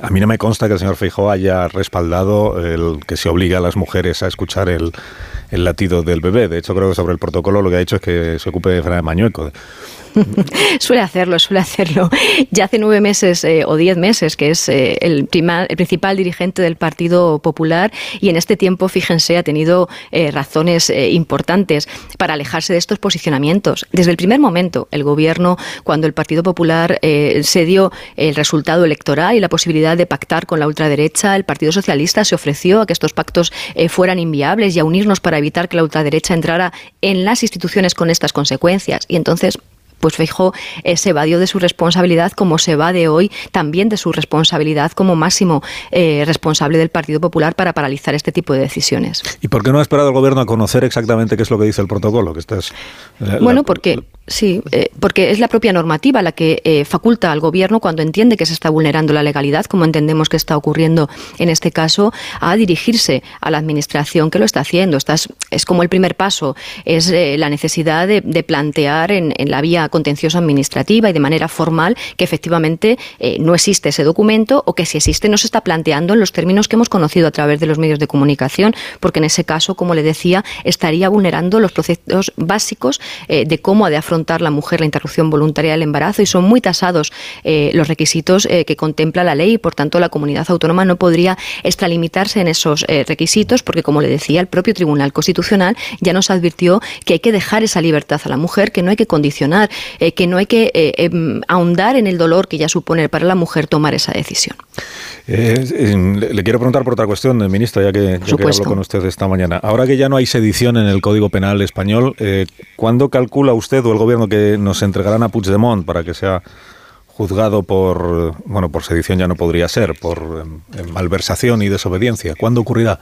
a mí no me consta que el señor Feijó haya respaldado el que se obliga a las mujeres a escuchar el, latido del bebé. De hecho, creo que sobre el protocolo lo que ha hecho es que se ocupe de Fernández Mañueco. suele hacerlo, suele hacerlo. Ya hace nueve meses eh, o diez meses que es eh, el, el, principal dirigente del Partido Popular y en este tiempo, fíjense, ha tenido eh, razones importantes para alejarse de estos posicionamientos. Desde el primer momento, el Gobierno, cuando el Partido Popular se dio el resultado electoral y la posibilidad de pactar con la ultraderecha, el Partido Socialista se ofreció a que estos pactos fueran inviables y a unirnos para evitar que la ultraderecha entrara en las instituciones con estas consecuencias. Y entonces pues Feijó eh, se evadió de su responsabilidad como se va de hoy también de su responsabilidad como máximo eh, responsable del Partido Popular para paralizar este tipo de decisiones. ¿Y por qué no ha esperado el gobierno a conocer exactamente qué es lo que dice el protocolo? Que estás, bueno, porque sí, eh, porque es la propia normativa la que faculta al gobierno cuando entiende que se está vulnerando la legalidad, como entendemos que está ocurriendo en este caso, a dirigirse a la administración que lo está haciendo. Estás, es como el primer paso, es la necesidad de, plantear en, en la vía contencioso administrativa y de manera formal que efectivamente eh, no existe ese documento o que si existe no se está planteando en los términos que hemos conocido a través de los medios de comunicación, porque en ese caso, como le decía, estaría vulnerando los procesos básicos eh, de cómo ha de afrontar la mujer la interrupción voluntaria del embarazo y son muy tasados eh, los requisitos que contempla la ley y por tanto la comunidad autónoma no podría extralimitarse en esos requisitos porque como le decía el propio Tribunal Constitucional ya nos advirtió que hay que dejar esa libertad a la mujer, que no hay que condicionar eh, que no hay que eh, em, ahondar en el dolor que ya supone para la mujer tomar esa decisión. Eh, le quiero preguntar por otra cuestión, ministro, ya que, ya que hablo con usted esta mañana. Ahora que ya no hay sedición en el Código Penal español, ¿cuándo calcula usted o el Gobierno que nos entregarán a Puigdemont para que sea juzgado por, bueno, por sedición ya no podría ser, por em, malversación y desobediencia? ¿Cuándo ocurrirá?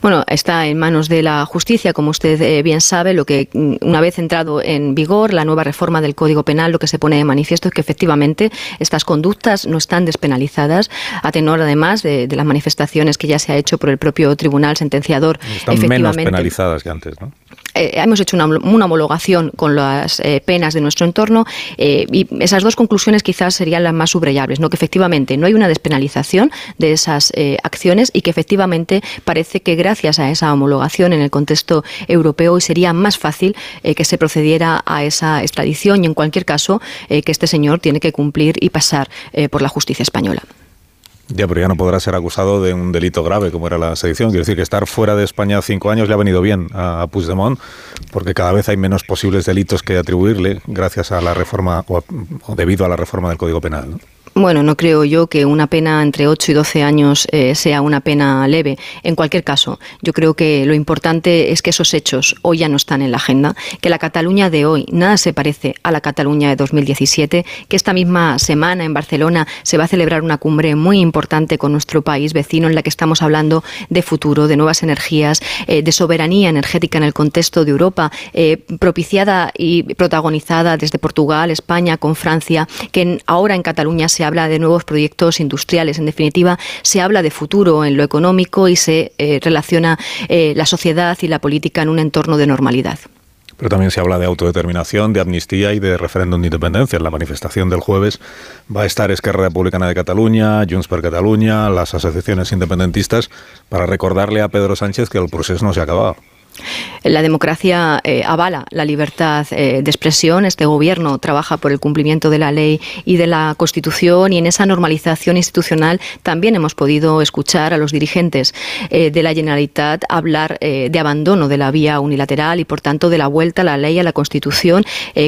Bueno, está en manos de la justicia, como usted eh, bien sabe, lo que mm, una vez entrado en vigor la nueva reforma del Código Penal, lo que se pone de manifiesto es que efectivamente estas conductas no están despenalizadas, a tenor además de, las manifestaciones que ya se ha hecho por el propio tribunal sentenciador. Están menos penalizadas que antes, ¿no? Eh, hemos hecho una, homologación con las eh, penas de nuestro entorno eh, y esas dos conclusiones quizás serían las más subrayables, ¿no? que efectivamente no hay una despenalización de esas acciones y que efectivamente parece que gracias a esa homologación en el contexto europeo sería más fácil que se procediera a esa extradición y en cualquier caso que este señor tiene que cumplir y pasar por la justicia española. Ya, pero ya no podrá ser acusado de un delito grave como era la sedición. Quiero decir que estar fuera de España cinco años le ha venido bien a Puigdemont, porque cada vez hay menos posibles delitos que atribuirle gracias a la reforma o, debido a la reforma del Código Penal. Bueno, no creo yo que una pena entre 8 y 12 años eh, sea una pena leve. En cualquier caso, yo creo que lo importante es que esos hechos hoy ya no están en la agenda, que la Cataluña de hoy nada se parece a la Cataluña de 2017, que esta misma semana en Barcelona se va a celebrar una cumbre muy importante con nuestro país vecino en la que estamos hablando de futuro, de nuevas energías, eh, de soberanía energética en el contexto de Europa, eh, propiciada y protagonizada desde Portugal, España, con Francia, que ahora en Cataluña se habla de nuevos proyectos industriales. En definitiva, se habla de futuro en lo económico y se eh, relaciona eh, la sociedad y la política en un entorno de normalidad. Pero también se habla de autodeterminación, de amnistía y de referéndum de independencia. En la manifestación del jueves va a estar Esquerra Republicana de Cataluña, Junts per Cataluña, las asociaciones independentistas, para recordarle a Pedro Sánchez que el proceso no se ha acabado. La democracia eh, avala la libertad eh, de expresión. Este gobierno trabaja por el cumplimiento de la ley y de la Constitución y en esa normalización institucional también hemos podido escuchar a los dirigentes eh, de la Generalitat hablar de abandono de la vía unilateral y por tanto de la vuelta a la ley, a la Constitución.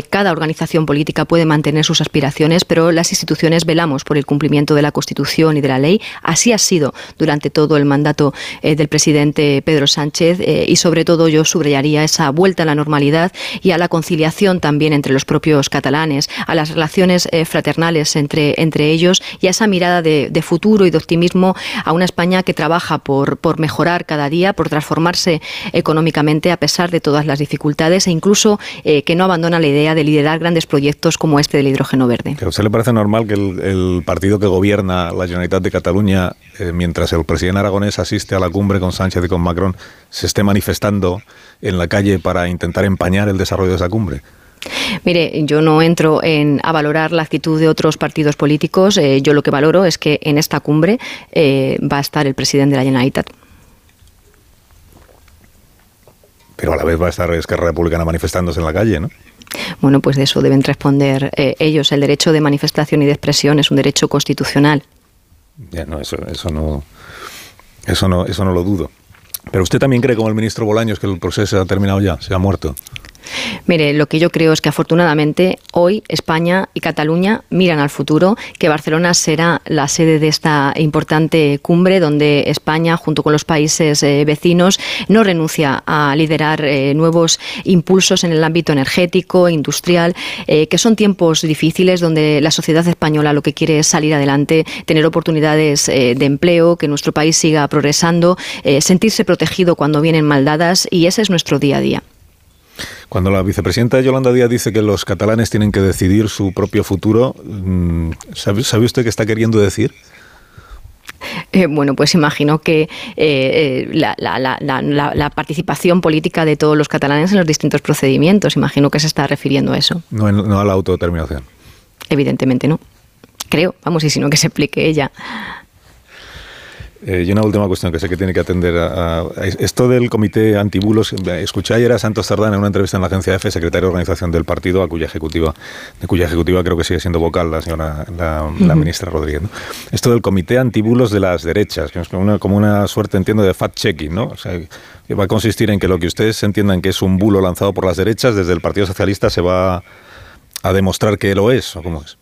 cada organización política puede mantener sus aspiraciones, pero las instituciones velamos por el cumplimiento de la Constitución y de la ley. Así ha sido durante todo el mandato del presidente Pedro Sánchez y sobre todo yo subrayaría esa vuelta a la normalidad y a la conciliación también entre los propios catalanes, a las relaciones eh, fraternales entre, entre ellos y a esa mirada de, futuro y de optimismo a una España que trabaja por, por mejorar cada día, por transformarse económicamente a pesar de todas las dificultades e incluso eh, que no abandona la idea de liderar grandes proyectos como este del hidrógeno verde. ¿A usted le parece normal que el, partido que gobierna la Generalitat de Cataluña, eh, mientras el presidente aragonés asiste a la cumbre con Sánchez y con Macron, se esté manifestando en la calle para intentar empañar el desarrollo de esa cumbre? Mire, yo no entro en, a valorar la actitud de otros partidos políticos. Eh, yo lo que valoro es que en esta cumbre eh, va a estar el presidente de la Generalitat. Pero a la vez va a estar Esquerra Republicana manifestándose en la calle, ¿no? Bueno, pues de eso deben responder eh, ellos. El derecho de manifestación y de expresión es un derecho constitucional. Ya, no, eso, eso no, eso no, eso no lo dudo. Pero usted también cree, como el ministro Bolaños, que el proceso ha terminado ya, se ha muerto. Mire, lo que yo creo es que afortunadamente hoy España y Cataluña miran al futuro, que Barcelona será la sede de esta importante cumbre donde España, junto con los países eh, vecinos, no renuncia a liderar eh, nuevos impulsos en el ámbito energético, industrial, eh, que son tiempos difíciles donde la sociedad española lo que quiere es salir adelante, tener oportunidades de empleo, que nuestro país siga progresando, sentirse protegido cuando vienen maldadas y ese es nuestro día a día. Cuando la vicepresidenta Yolanda Díaz dice que los catalanes tienen que decidir su propio futuro, mm, ¿sabe, usted qué está queriendo decir? Eh, bueno, pues imagino que eh, eh, la, participación política de todos los catalanes en los distintos procedimientos, imagino que se está refiriendo a eso. No, no a la autodeterminación. Evidentemente no. Creo, vamos, y si no que se explique ella. Eh, y una última cuestión que sé que tiene que atender a, esto del comité antibulos. Escuché ayer a Santos Tardán en una entrevista en la agencia EFE, secretario de organización del partido, a cuya ejecutiva, de cuya ejecutiva creo que sigue siendo vocal la señora, la, ministra Rodríguez. Esto del comité antibulos de las derechas, que es como una, como una suerte, entiendo, de fact-checking, ¿no? O sea, que va a consistir en que lo que ustedes entiendan que es un bulo lanzado por las derechas, desde el Partido Socialista se va a demostrar que lo es, ¿o cómo es?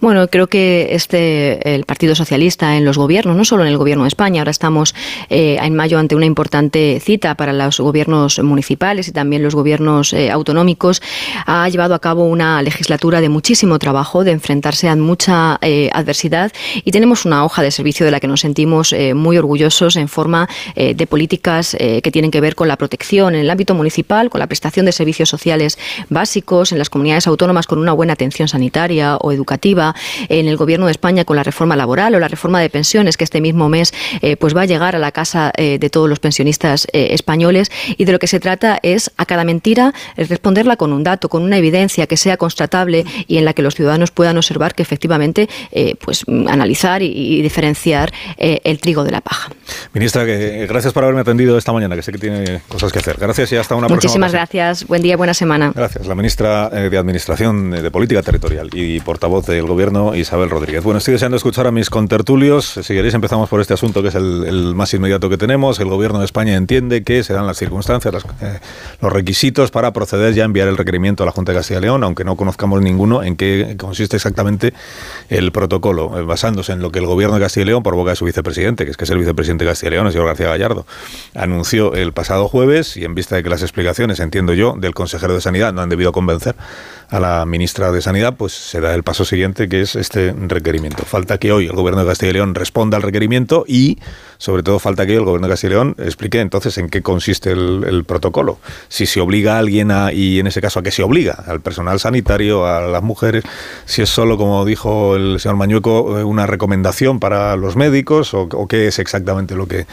Bueno, creo que este el Partido Socialista en los gobiernos, no solo en el gobierno de España, ahora estamos eh, en mayo ante una importante cita para los gobiernos municipales y también los gobiernos eh, autonómicos, ha llevado a cabo una legislatura de muchísimo trabajo, de enfrentarse a mucha eh, adversidad y tenemos una hoja de servicio de la que nos sentimos muy orgullosos en forma de políticas que tienen que ver con la protección en el ámbito municipal, con la prestación de servicios sociales básicos en las comunidades autónomas con una buena atención sanitaria o educativa educativa en el Gobierno de España con la reforma laboral o la reforma de pensiones que este mismo mes eh, pues va a llegar a la casa eh, de todos los pensionistas eh, españoles y de lo que se trata es a cada mentira responderla con un dato, con una evidencia que sea constatable y en la que los ciudadanos puedan observar que efectivamente pues analizar y, diferenciar el trigo de la paja. Ministra, gracias por haberme atendido esta mañana, que sé que tiene cosas que hacer. Gracias y hasta una próxima. Muchísimas gracias. Buen día, buena semana. Gracias. La ministra de Administración de Política Territorial y portavoz voz del Gobierno, Isabel Rodríguez. Bueno, estoy deseando escuchar a mis contertulios. Si queréis, empezamos por este asunto que es el, más inmediato que tenemos. El Gobierno de España entiende que se dan las circunstancias, eh, los requisitos para proceder ya a enviar el requerimiento a la Junta de Castilla y León, aunque no conozcamos ninguno en qué consiste exactamente el protocolo, eh, basándose en lo que el Gobierno de Castilla y León, por boca de su vicepresidente, que es que es el vicepresidente de Castilla y León, el señor García Gallardo, anunció el pasado jueves y en vista de que las explicaciones, entiendo yo, del consejero de Sanidad no han debido convencer a la ministra de Sanidad, pues se da el paso siguiente, que es este requerimiento. Falta que hoy el Gobierno de Castilla y León responda al requerimiento y sobre todo falta que el gobierno de Castilla y León explique entonces en qué consiste el, protocolo. Si se obliga a alguien a, y en ese caso a qué se obliga, al personal sanitario, a las mujeres, si es solo, como dijo el señor Mañueco, eh, una recomendación para los médicos o, qué es exactamente lo que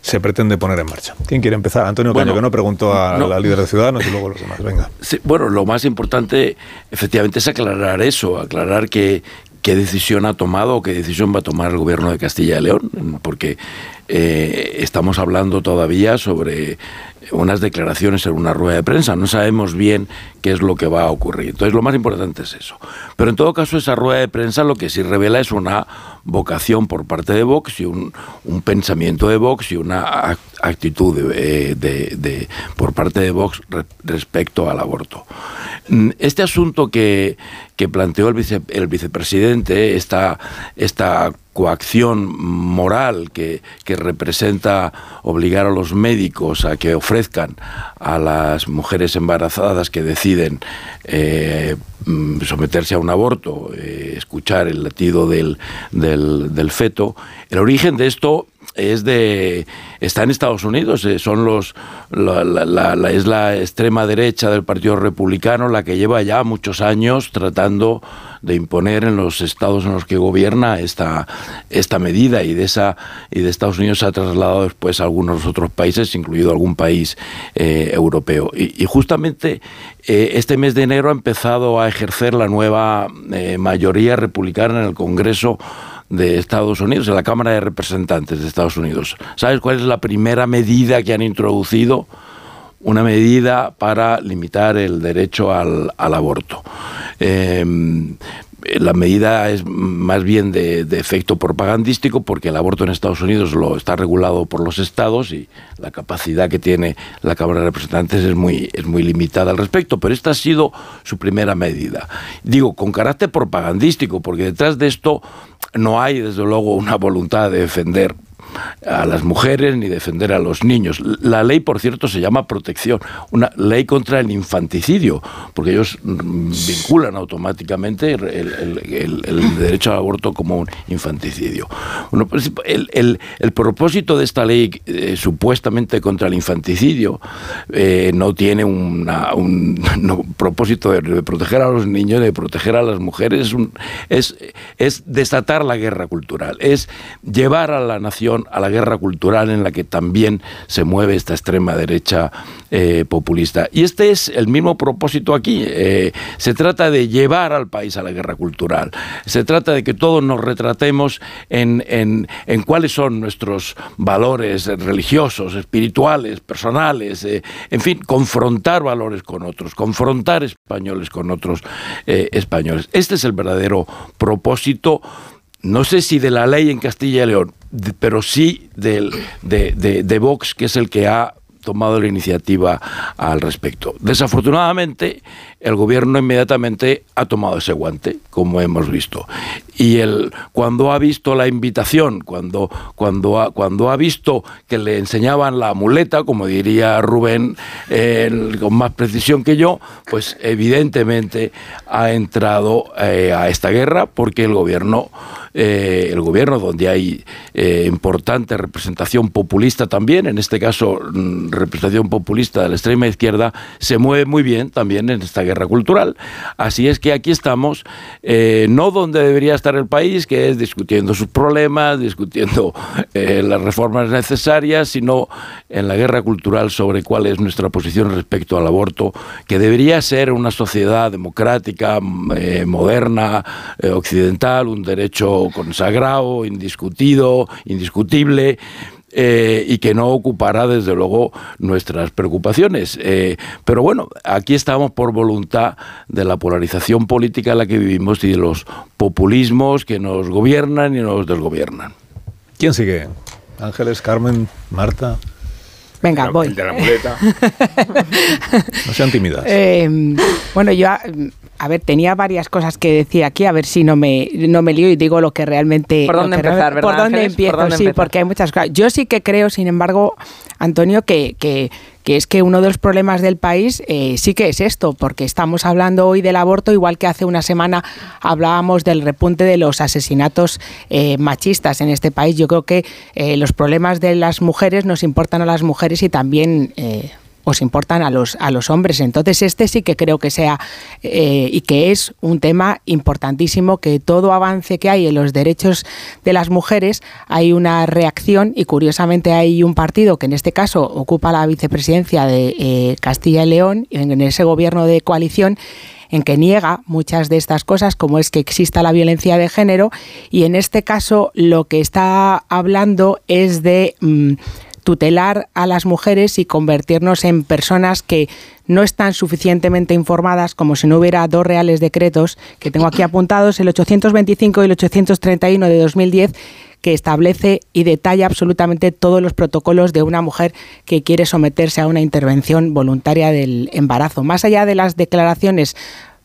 se pretende poner en marcha. ¿Quién quiere empezar? Antonio Caño, que no preguntó a la líder de Ciudadanos y luego los demás. Venga. bueno, lo más importante efectivamente es aclarar eso, aclarar qué decisión ha tomado o qué decisión va a tomar el gobierno de Castilla y León, porque eh, estamos hablando todavía sobre unas declaraciones en una rueda de prensa. No sabemos bien qué es lo que va a ocurrir. Entonces, lo más importante es eso. Pero en todo caso, esa rueda de prensa lo que sí revela es una vocación por parte de Vox y un, pensamiento de Vox y una actitud de, por parte de Vox respecto al aborto. Mm, este asunto que, planteó el, el vicepresidente, esta, esta coacción moral que, representa obligar a los médicos a que ofrezcan a las mujeres embarazadas que deciden eh, mm, someterse a un aborto, eh, escuchar el latido del, del, feto, el origen de esto es de está en Estados Unidos eh, son los es la extrema derecha del Partido Republicano la que lleva ya muchos años tratando de imponer en los estados en los que gobierna esta, esta medida y de esa y de Estados Unidos se ha trasladado después a algunos otros países, incluido algún país eh, europeo. Y, justamente eh, este mes de enero ha empezado a ejercer la nueva eh, mayoría republicana en el Congreso de Estados Unidos, en la Cámara de Representantes de Estados Unidos. ¿Sabes cuál es la primera medida que han introducido? Una medida para limitar el derecho al, aborto. Em, la medida es más bien de, efecto propagandístico porque el aborto en Estados Unidos lo está regulado por los estados y la capacidad que tiene la Cámara de Representantes es muy, es muy limitada al respecto, pero esta ha sido su primera medida. Digo, con carácter propagandístico, porque detrás de esto no hay, desde luego, una voluntad de defender a las mujeres ni defender a los niños. La ley, por cierto, se llama protección, una ley contra el infanticidio, porque ellos vinculan automáticamente el, derecho al aborto como un infanticidio. Pues, el, propósito de esta ley eh, supuestamente contra el infanticidio eh, no tiene una, un propósito de, proteger a los niños, de proteger a las mujeres, es, es desatar la guerra cultural, es llevar a la nación a la guerra cultural en la que también se mueve esta extrema derecha eh, populista. Y este es el mismo propósito aquí. Eh, se trata de llevar al país a la guerra cultural. Se trata de que todos nos retratemos en, en, cuáles son nuestros valores religiosos, espirituales, personales, eh, en fin, confrontar valores con otros, confrontar españoles con otros españoles. Este es el verdadero propósito no sé si de la ley en Castilla y León, pero sí del, de, de, Vox, que es el que ha tomado la iniciativa al respecto. Desafortunadamente, el gobierno inmediatamente ha tomado ese guante, como hemos visto. Y el, cuando ha visto la invitación, cuando, cuando, ha, cuando ha visto que le enseñaban la muleta, como diría Rubén con más precisión que yo, pues evidentemente ha entrado eh, a esta guerra porque el gobierno eh, el gobierno, donde hay eh, importante representación populista también, en este caso mm, representación populista de la extrema izquierda, se mueve muy bien también en esta guerra cultural. Así es que aquí estamos, eh, no donde debería estar el país, que es discutiendo sus problemas, discutiendo las reformas necesarias, sino en la guerra cultural sobre cuál es nuestra posición respecto al aborto, que debería ser una sociedad democrática, moderna, occidental, un derecho consagrado, indiscutido, indiscutible. Eh, y que no ocupará desde luego nuestras preocupaciones. Eh, pero bueno, aquí estamos por voluntad de la polarización política en la que vivimos y de los populismos que nos gobiernan y nos desgobiernan. ¿Quién sigue? Ángeles, Carmen, Marta. Venga, voy. de la muleta. no sean tímidas. Eh, bueno, yo a ver, tenía varias cosas que decir aquí, a ver si no me, no me lío y digo lo que realmente... ¿Por dónde empezar, verdad, ¿Por dónde Ángeles? empiezo? ¿Por dónde sí, empezar? porque hay muchas cosas. Yo sí que creo, sin embargo, Antonio, que, que, que es que uno de los problemas del país eh, sí que es esto, porque estamos hablando hoy del aborto, igual que hace una semana hablábamos del repunte de los asesinatos eh, machistas en este país. Yo creo que eh, los problemas de las mujeres nos importan a las mujeres y también... os importan a los a los hombres. Entonces este sí que creo que sea eh, y que es un tema importantísimo que todo avance que hay en los derechos de las mujeres hay una reacción y curiosamente hay un partido que en este caso ocupa la vicepresidencia de eh, Castilla y León en, en ese gobierno de coalición en que niega muchas de estas cosas, como es que exista la violencia de género, y en este caso lo que está hablando es de mm, tutelar a las mujeres y convertirnos en personas que no están suficientemente informadas, como si no hubiera dos reales decretos que tengo aquí apuntados, el 825 y el 831 de 2010, que establece y detalla absolutamente todos los protocolos de una mujer que quiere someterse a una intervención voluntaria del embarazo. Más allá de las declaraciones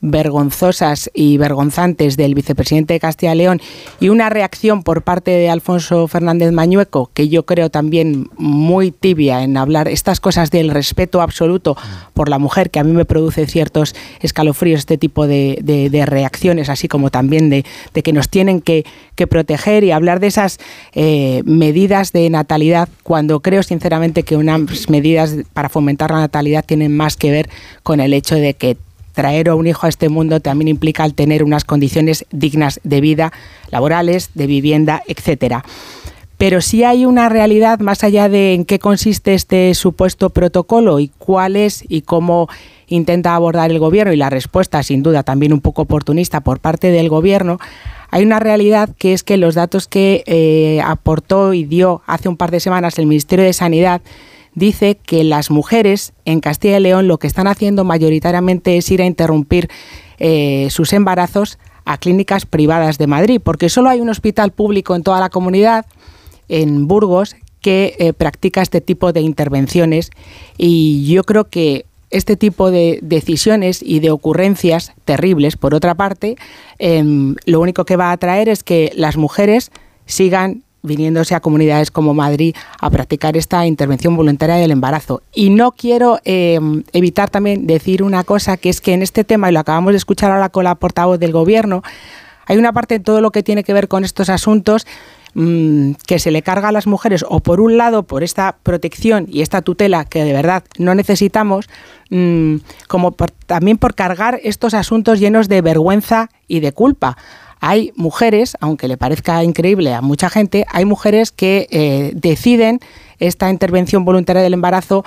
vergonzosas y vergonzantes del vicepresidente de Castilla y León y una reacción por parte de Alfonso Fernández Mañueco, que yo creo también muy tibia en hablar estas cosas del respeto absoluto por la mujer, que a mí me produce ciertos escalofríos este tipo de, reacciones, así como también de, que nos tienen que, que proteger y hablar de esas eh, medidas de natalidad, cuando creo sinceramente que unas medidas para fomentar la natalidad tienen más que ver con el hecho de que traer a un hijo a este mundo también implica el tener unas condiciones dignas de vida, laborales, de vivienda, etcétera. Pero sí hay una realidad más allá de en qué consiste este supuesto protocolo y cuál es y cómo intenta abordar el gobierno y la respuesta, sin duda, también un poco oportunista por parte del gobierno. Hay una realidad que es que los datos que eh, aportó y dio hace un par de semanas el Ministerio de Sanidad dice que las mujeres en Castilla y León lo que están haciendo mayoritariamente es ir a interrumpir eh, sus embarazos a clínicas privadas de Madrid, porque solo hay un hospital público en toda la comunidad, en Burgos, que eh, practica este tipo de intervenciones. Y yo creo que este tipo de decisiones y de ocurrencias terribles, por otra parte, em, lo único que va a traer es que las mujeres sigan viniéndose a comunidades como Madrid a practicar esta intervención voluntaria del embarazo. Y no quiero eh, evitar también decir una cosa, que es que en este tema, y lo acabamos de escuchar ahora con la portavoz del Gobierno, hay una parte en todo lo que tiene que ver con estos asuntos mm, que se le carga a las mujeres, o por un lado, por esta protección y esta tutela que de verdad no necesitamos, mm, como por- también por cargar estos asuntos llenos de vergüenza y de culpa hay mujeres, aunque le parezca increíble a mucha gente, hay mujeres que eh, deciden esta intervención voluntaria del embarazo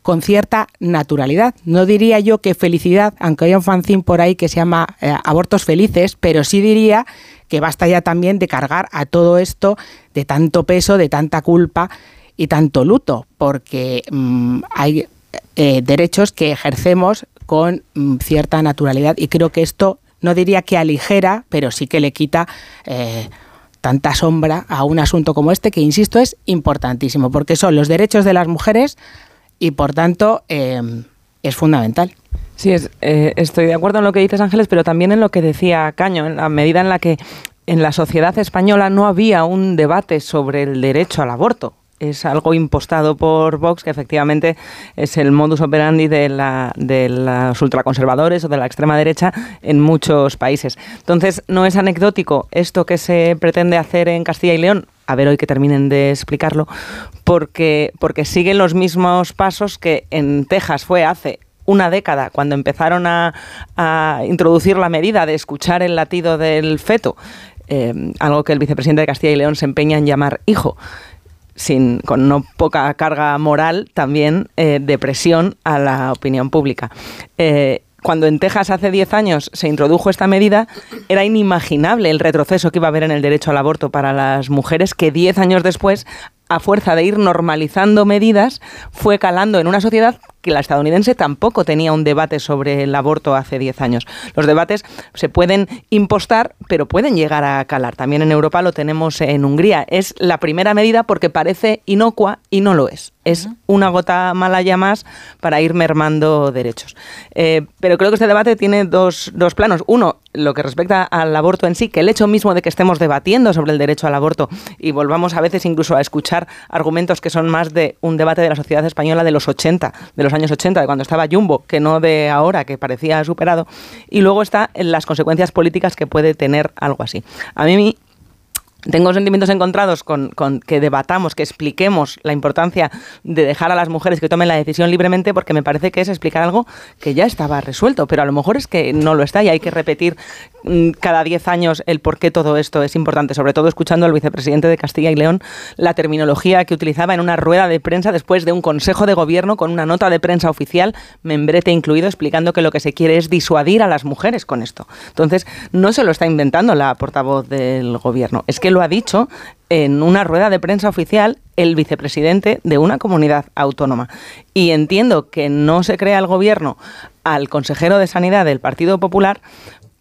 con cierta naturalidad. No diría yo que felicidad, aunque hay un fanzine por ahí que se llama eh, Abortos Felices, pero sí diría que basta ya también de cargar a todo esto de tanto peso, de tanta culpa y tanto luto, porque mm, hay eh, derechos que ejercemos con mm, cierta naturalidad y creo que esto no diría que aligera, pero sí que le quita eh, tanta sombra a un asunto como este, que insisto es importantísimo, porque son los derechos de las mujeres y por tanto eh, es fundamental. Sí, eh, estoy de acuerdo en lo que dices, Ángeles, pero también en lo que decía Caño, en la medida en la que en la sociedad española no había un debate sobre el derecho al aborto. Es algo impostado por Vox, que efectivamente es el modus operandi de, la, de los ultraconservadores o de la extrema derecha en muchos países. Entonces, no es anecdótico esto que se pretende hacer en Castilla y León, a ver hoy que terminen de explicarlo, porque, porque siguen los mismos pasos que en Texas fue hace una década, cuando empezaron a, introducir la medida de escuchar el latido del feto, eh, algo que el vicepresidente de Castilla y León se empeña en llamar hijo. Sin, con no poca carga moral también eh, de presión a la opinión pública. Eh, cuando en Texas hace 10 años se introdujo esta medida, era inimaginable el retroceso que iba a haber en el derecho al aborto para las mujeres que 10 años después a fuerza de ir normalizando medidas, fue calando en una sociedad que la estadounidense tampoco tenía un debate sobre el aborto hace 10 años. Los debates se pueden impostar, pero pueden llegar a calar. También en Europa lo tenemos en Hungría. Es la primera medida porque parece inocua y no lo es es una gota malaya más para ir mermando derechos. Eh, pero creo que este debate tiene dos, dos planos. Uno, lo que respecta al aborto en sí, que el hecho mismo de que estemos debatiendo sobre el derecho al aborto y volvamos a veces incluso a escuchar argumentos que son más de un debate de la sociedad española de los 80, de los años 80, de cuando estaba Jumbo, que no de ahora, que parecía superado. Y luego está en las consecuencias políticas que puede tener algo así. A mí tengo sentimientos encontrados con, que debatamos, que expliquemos la importancia de dejar a las mujeres que tomen la decisión libremente, porque me parece que es explicar algo que ya estaba resuelto, pero a lo mejor es que no lo está y hay que repetir mm, cada diez años el por qué todo esto es importante, sobre todo escuchando al vicepresidente de Castilla y León la terminología que utilizaba en una rueda de prensa después de un consejo de gobierno con una nota de prensa oficial, membrete incluido, explicando que lo que se quiere es disuadir a las mujeres con esto. Entonces, no se lo está inventando la portavoz del gobierno, es que lo ha dicho en una rueda de prensa oficial el vicepresidente de una comunidad autónoma. Y entiendo que no se crea el gobierno al consejero de Sanidad del Partido Popular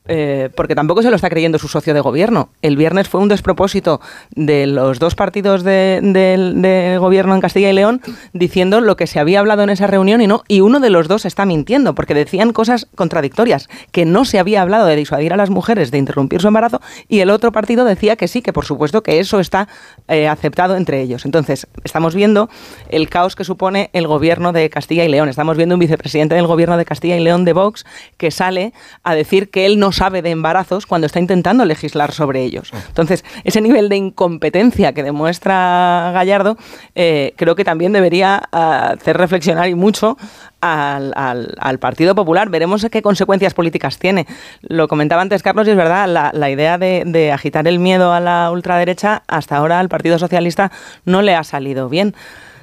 eh, porque tampoco se lo está creyendo su socio de gobierno. El viernes fue un despropósito de los dos partidos de, gobierno en Castilla y León diciendo lo que se había hablado en esa reunión y no, y uno de los dos está mintiendo, porque decían cosas contradictorias, que no se había hablado de disuadir a las mujeres de interrumpir su embarazo, y el otro partido decía que sí, que por supuesto que eso está eh, aceptado entre ellos. Entonces, estamos viendo el caos que supone el gobierno de Castilla y León. Estamos viendo un vicepresidente del gobierno de Castilla y León de Vox que sale a decir que él no sabe de embarazos cuando está intentando legislar sobre ellos. Entonces, ese nivel de incompetencia que demuestra Gallardo, eh, creo que también debería ah, hacer reflexionar y mucho al, Partido Popular. Veremos qué consecuencias políticas tiene. Lo comentaba antes Carlos y es verdad, la, idea de, de, agitar el miedo a la ultraderecha hasta ahora al Partido Socialista no le ha salido bien.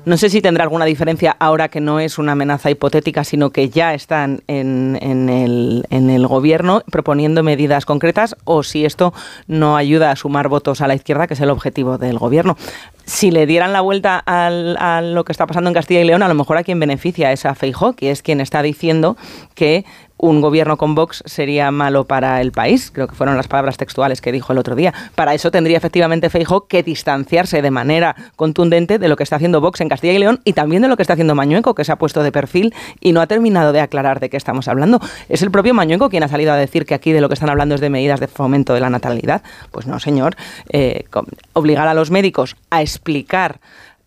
No sé si tendrá alguna diferencia ahora que no es una amenaza hipotética, sino que ya están en, el, en el gobierno proponiendo medidas concretas o si esto no ayuda a sumar votos a la izquierda, que es el objetivo del gobierno. Si le dieran la vuelta a lo que está pasando en Castilla y León, a lo mejor a quien beneficia es a Feijó, que es quien está diciendo que un gobierno con Vox sería malo para el país. Creo que fueron las palabras textuales que dijo el otro día. Para eso tendría efectivamente Feijóo que distanciarse de manera contundente de lo que está haciendo Vox en Castilla y León y también de lo que está haciendo Mañueco, que se ha puesto de perfil y no ha terminado de aclarar de qué estamos hablando. Es el propio Mañueco quien ha salido a decir que aquí de lo que están hablando es de medidas de fomento de la natalidad. Pues no, señor. Eh, obligar a los médicos a explicar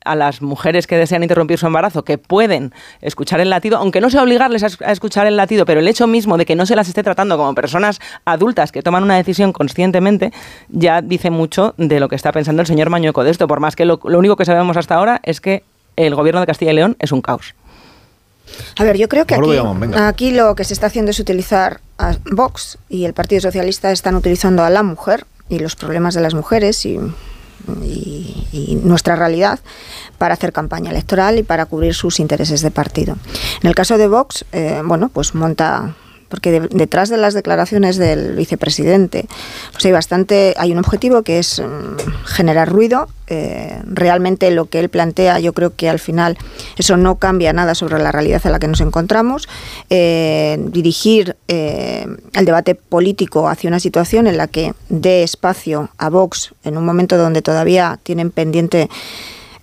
a las mujeres que desean interrumpir su embarazo que pueden escuchar el latido, aunque no sea obligarles a, escuchar el latido, pero el hecho mismo de que no se las esté tratando como personas adultas que toman una decisión conscientemente, ya dice mucho de lo que está pensando el señor Mañueco de esto, por más que lo, único que sabemos hasta ahora es que el gobierno de Castilla y León es un caos. A ver, yo creo que aquí, aquí, lo que se está haciendo es utilizar a Vox y el Partido Socialista están utilizando a la mujer y los problemas de las mujeres y y, nuestra realidad para hacer campaña electoral y para cubrir sus intereses de partido. En el caso de Vox, eh, bueno, pues monta porque detrás de las declaraciones del vicepresidente pues hay bastante hay un objetivo que es mm, generar ruido. Eh, realmente lo que él plantea yo creo que al final eso no cambia nada sobre la realidad en la que nos encontramos. Eh, dirigir eh, el debate político hacia una situación en la que dé espacio a Vox en un momento donde todavía tienen pendiente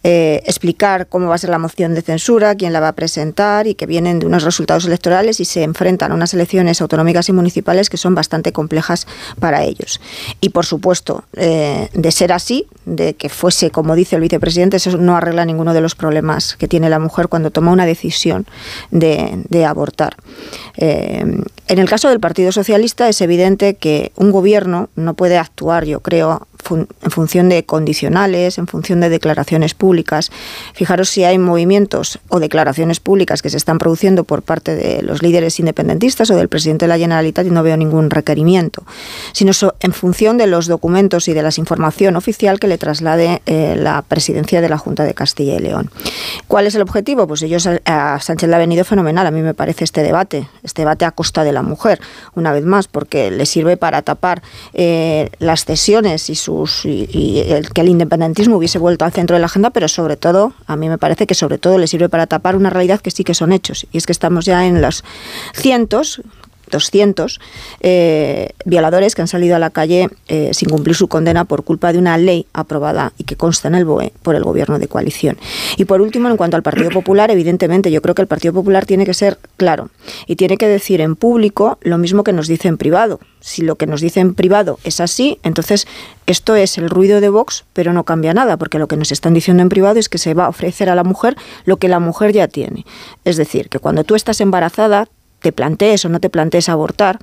eh, explicar cómo va a ser la moción de censura, quién la va a presentar y que vienen de unos resultados electorales y se enfrentan a unas elecciones autonómicas y municipales que son bastante complejas para ellos. Y por supuesto, eh, de ser así, de que fuese como dice el vicepresidente, eso no arregla ninguno de los problemas que tiene la mujer cuando toma una decisión de, abortar. Eh, en el caso del Partido Socialista es evidente que un gobierno no puede actuar, yo creo, en función de condicionales, en función de declaraciones públicas. Fijaros si hay movimientos o declaraciones públicas que se están produciendo por parte de los líderes independentistas o del presidente de la Generalitat y no veo ningún requerimiento, sino en función de los documentos y de la información oficial que le traslade eh, la presidencia de la Junta de Castilla y León. ¿Cuál es el objetivo? Pues ellos a Sánchez le ha venido fenomenal, a mí me parece este debate, este debate a costa de la mujer, una vez más, porque le sirve para tapar eh, las cesiones y su y, el, que el independentismo hubiese vuelto al centro de la agenda, pero sobre todo, a mí me parece que sobre todo le sirve para tapar una realidad que sí que son hechos. Y es que estamos ya en los cientos, 200 eh, violadores que han salido a la calle eh, sin cumplir su condena por culpa de una ley aprobada y que consta en el BOE por el gobierno de coalición. Y por último, en cuanto al Partido Popular, evidentemente yo creo que el Partido Popular tiene que ser claro y tiene que decir en público lo mismo que nos dice en privado. Si lo que nos dice en privado es así, entonces esto es el ruido de Vox, pero no cambia nada, porque lo que nos están diciendo en privado es que se va a ofrecer a la mujer lo que la mujer ya tiene. Es decir, que cuando tú estás embarazada, te plantees o no te plantees abortar,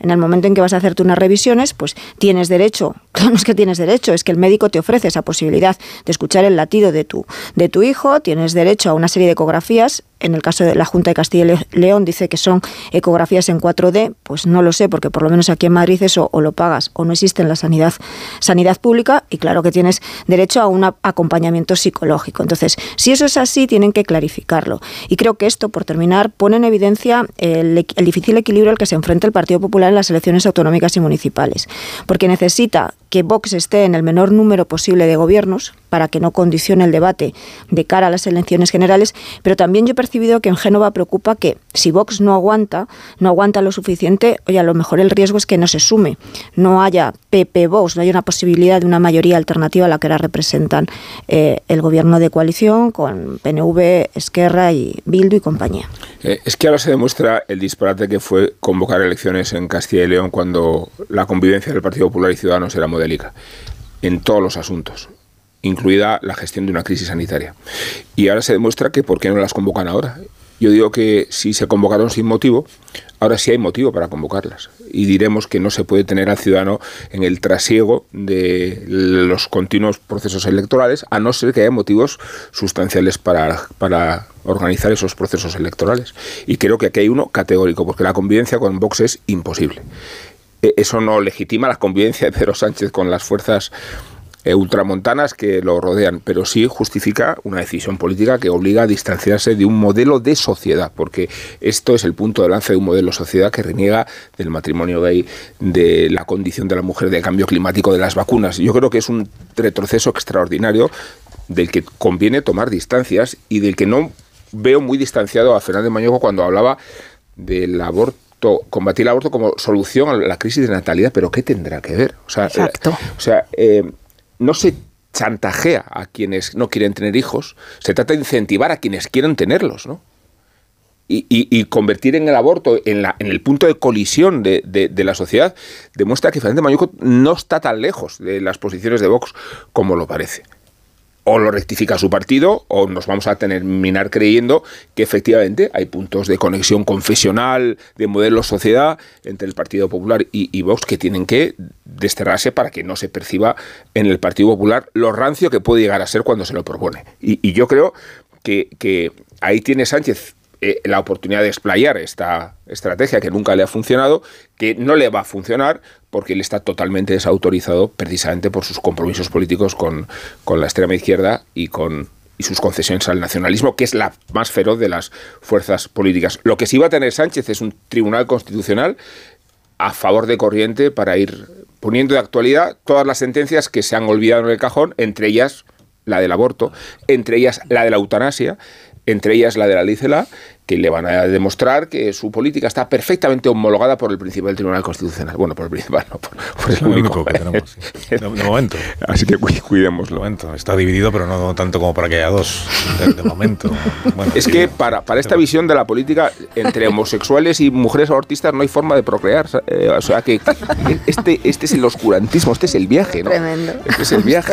en el momento en que vas a hacerte unas revisiones, pues tienes derecho, claro, no es que tienes derecho, es que el médico te ofrece esa posibilidad de escuchar el latido de tu, de tu hijo, tienes derecho a una serie de ecografías en el caso de la Junta de Castilla y León dice que son ecografías en 4D, pues no lo sé, porque por lo menos aquí en Madrid eso o lo pagas o no existe en la sanidad, sanidad pública y claro que tienes derecho a un acompañamiento psicológico. Entonces, si eso es así, tienen que clarificarlo. Y creo que esto, por terminar, pone en evidencia el, el difícil equilibrio al que se enfrenta el Partido Popular en las elecciones autonómicas y municipales, porque necesita que Vox esté en el menor número posible de gobiernos para que no condicione el debate de cara a las elecciones generales, pero también yo he percibido que en Génova preocupa que si Vox no aguanta, no aguanta lo suficiente, oye, a lo mejor el riesgo es que no se sume, no haya PP Vox, no haya una posibilidad de una mayoría alternativa a la que ahora representan eh, el gobierno de coalición con PNV, Esquerra y Bildu y compañía. Eh, es que ahora se demuestra el disparate que fue convocar elecciones en Castilla y León cuando la convivencia del Partido Popular y Ciudadanos era modélica en todos los asuntos incluida la gestión de una crisis sanitaria. Y ahora se demuestra que por qué no las convocan ahora. Yo digo que si se convocaron sin motivo, ahora sí hay motivo para convocarlas. Y diremos que no se puede tener al ciudadano en el trasiego de los continuos procesos electorales, a no ser que haya motivos sustanciales para, para organizar esos procesos electorales. Y creo que aquí hay uno categórico, porque la convivencia con Vox es imposible. E, eso no legitima la convivencia de Pedro Sánchez con las fuerzas eh, ultramontanas que lo rodean, pero sí justifica una decisión política que obliga a distanciarse de un modelo de sociedad, porque esto es el punto de lance de un modelo de sociedad que reniega del matrimonio gay, de la condición de la mujer, del cambio climático, de las vacunas. Yo creo que es un retroceso extraordinario del que conviene tomar distancias y del que no veo muy distanciado a Fernández Mañoco cuando hablaba del aborto combatir el aborto como solución a la crisis de natalidad, pero ¿qué tendrá que ver? O sea, Exacto. o sea eh, no se chantajea a quienes no quieren tener hijos, se trata de incentivar a quienes quieren tenerlos, ¿no? Y, convertir en el aborto en, la, en el punto de colisión de, de, la sociedad demuestra que Fernández Mayuco no está tan lejos de las posiciones de Vox como lo parece o lo rectifica su partido o nos vamos a terminar creyendo que efectivamente hay puntos de conexión confesional, de modelo sociedad entre el Partido Popular y, Vox que tienen que desterrarse para que no se perciba en el Partido Popular lo rancio que puede llegar a ser cuando se lo propone. Y, yo creo que, que ahí tiene Sánchez eh, la oportunidad de explayar esta estrategia que nunca le ha funcionado, que no le va a funcionar porque él está totalmente desautorizado precisamente por sus compromisos políticos con, con la extrema izquierda y con y sus concesiones al nacionalismo, que es la más feroz de las fuerzas políticas. Lo que sí va a tener Sánchez es un tribunal constitucional a favor de corriente para ir poniendo de actualidad todas las sentencias que se han olvidado en el cajón, entre ellas la del aborto, entre ellas la de la eutanasia, entre ellas la de la Licela, que le van a demostrar que su política está perfectamente homologada por el principal Tribunal Constitucional. Bueno, por el principal, no por, el único. que tenemos. De, momento. Así que cuidémoslo. De momento. Está dividido, pero no tanto como para que haya dos. De, momento. es que para, para esta visión de la política, entre homosexuales y mujeres abortistas no hay forma de procrear. Eh, o sea que este, este es el oscurantismo, este es el viaje, ¿no? Tremendo. Este es el viaje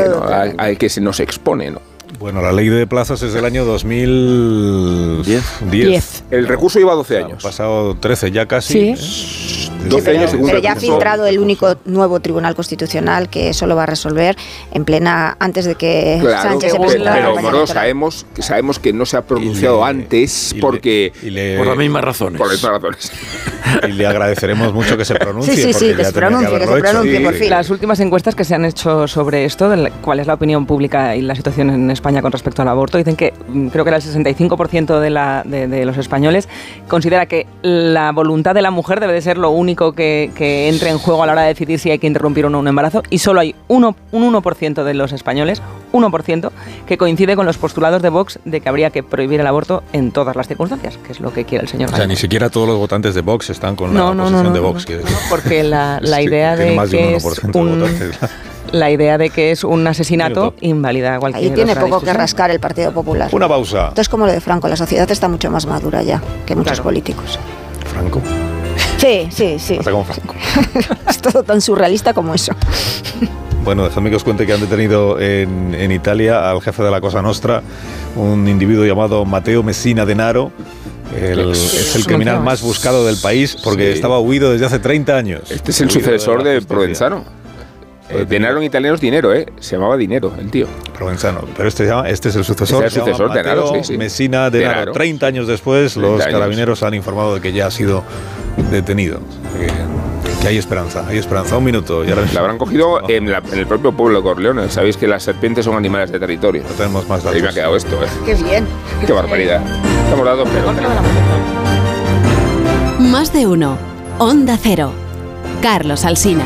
al que se nos expone, ¿no? Bueno, la ley de plazas es del año 2010. 10. El recurso lleva 12 años. Han pasado 13 ya casi. Sí. 12 años pero, pero ya ha filtrado el único nuevo Tribunal Constitucional que eso lo va a resolver en plena antes de que Sánchez se presentara. Pero, pero sabemos, sabemos que no se ha pronunciado antes porque por las mismas razones. Por las mismas razones. y le agradeceremos mucho que se pronuncie. Sí, sí, sí, que se pronuncie, que, se pronuncie, por fin. Las últimas encuestas que se han hecho sobre esto, cuál es la opinión pública y la situación en España con respecto al aborto, dicen que mm, creo que el 65% de, la, de, los españoles considera que la voluntad de la mujer debe de ser lo único único que, entre en juego a la hora de decidir si hay que interrumpir o no un embarazo y solo hay uno, un 1% de los españoles, 1%, que coincide con los postulados de Vox de que habría que prohibir el aborto en todas las circunstancias, que es lo que quiere el señor. O sea, ni siquiera todos los votantes de Vox están con la posición de Vox. porque la, idea de que es un, la idea de que es un asesinato invalida cualquier Ahí tiene poco que rascar el Partido Popular. Una pausa. Entonces, como lo de Franco, la sociedad está mucho más madura ya que muchos políticos. ¿Franco? Sí, sí, sí. como Franco. es todo tan surrealista como eso. Bueno, dejadme que os cuente que han detenido en, Italia al jefe de la Cosa Nostra, un individuo llamado Mateo Messina Denaro. Es el criminal más buscado del país porque estaba huido desde hace 30 años. Este es el sucesor de, de Provenzano. Eh, dinero en italiano es dinero, ¿eh? Se llamaba dinero, el tío. Provenzano. Pero este, este es el sucesor. Este es el sucesor de Naro, sí, sí. Mesina de Naro. 30 años después, los carabineros han informado de que ya ha sido detenido. Que, hay esperanza, hay esperanza. Un minuto. Y La habrán cogido en, el propio pueblo de Corleone. Sabéis que las serpientes son animales de territorio. No tenemos más datos. Ahí me ha quedado esto, ¿eh? Qué bien. Qué barbaridad. Hemos dado, pero. Más de uno. Onda Cero. Carlos Alsina.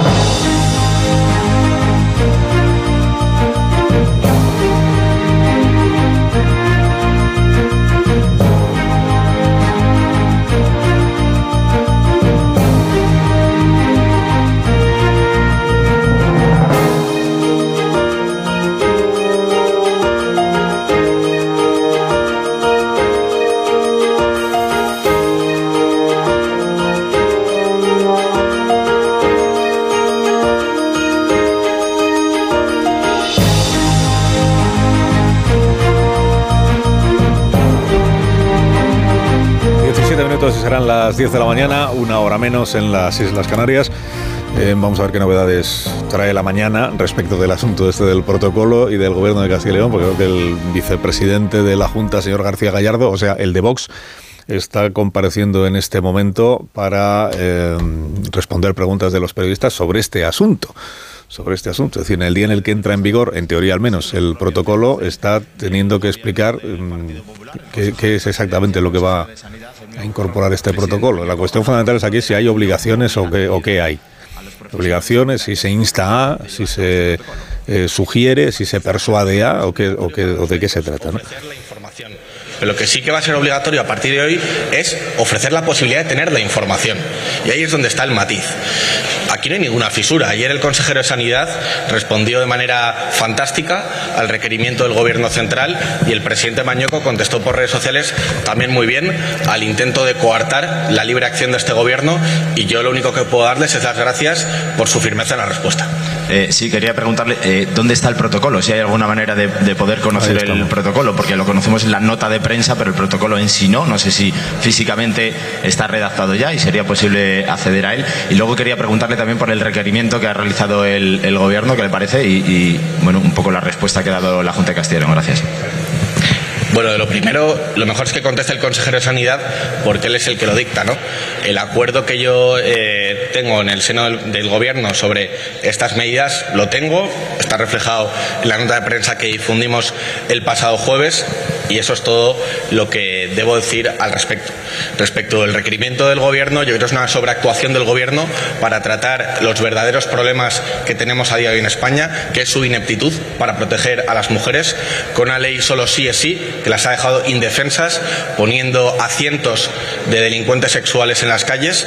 10 de la mañana, una hora menos en las Islas Canarias. Eh, vamos a ver qué novedades trae la mañana respecto del asunto este del protocolo y del gobierno de Castilla y León, porque creo que el vicepresidente de la Junta, señor García Gallardo, o sea, el de Vox, está compareciendo en este momento para eh, responder preguntas de los periodistas sobre este asunto sobre este asunto. Es decir, en el día en el que entra en vigor, en teoría al menos, el protocolo, está teniendo que explicar mm, qué, es exactamente lo que va a incorporar este protocolo. La cuestión fundamental es aquí si hay obligaciones o qué, o qué hay. Obligaciones, si se insta a, si se eh, sugiere, si se persuade a o, o de qué se trata. ¿no? Pero lo que sí que va a ser obligatorio a partir de hoy es ofrecer la posibilidad de tener la información. Y ahí es donde está el matiz. Aquí no hay ninguna fisura. Ayer el consejero de Sanidad respondió de manera fantástica al requerimiento del Gobierno central y el presidente Mañoco contestó por redes sociales también muy bien al intento de coartar la libre acción de este Gobierno y yo lo único que puedo darles es las gracias por su firmeza en la respuesta. Eh, sí, quería preguntarle eh, dónde está el protocolo, si hay alguna manera de, poder conocer el protocolo, porque lo conocemos en la nota de prensa, pero el protocolo en sí no. No sé si físicamente está redactado ya y sería posible acceder a él. Y luego quería preguntarle también por el requerimiento que ha realizado el, Gobierno, que le parece, y, bueno, un poco la respuesta que ha dado la Junta de Castilla Gracias. Bueno, de lo primero, lo mejor es que conteste el consejero de Sanidad porque él es el que lo dicta, ¿no? El acuerdo que yo eh, tengo en el seno del, Gobierno sobre estas medidas lo tengo, está reflejado en la nota de prensa que difundimos el pasado jueves y eso es todo lo que debo decir al respecto. Respecto del requerimiento del Gobierno, yo creo que es una sobreactuación del Gobierno para tratar los verdaderos problemas que tenemos a día de hoy en España, que es su ineptitud para proteger a las mujeres, con una ley solo sí es sí, que las ha dejado indefensas, poniendo a cientos de delincuentes sexuales en las calles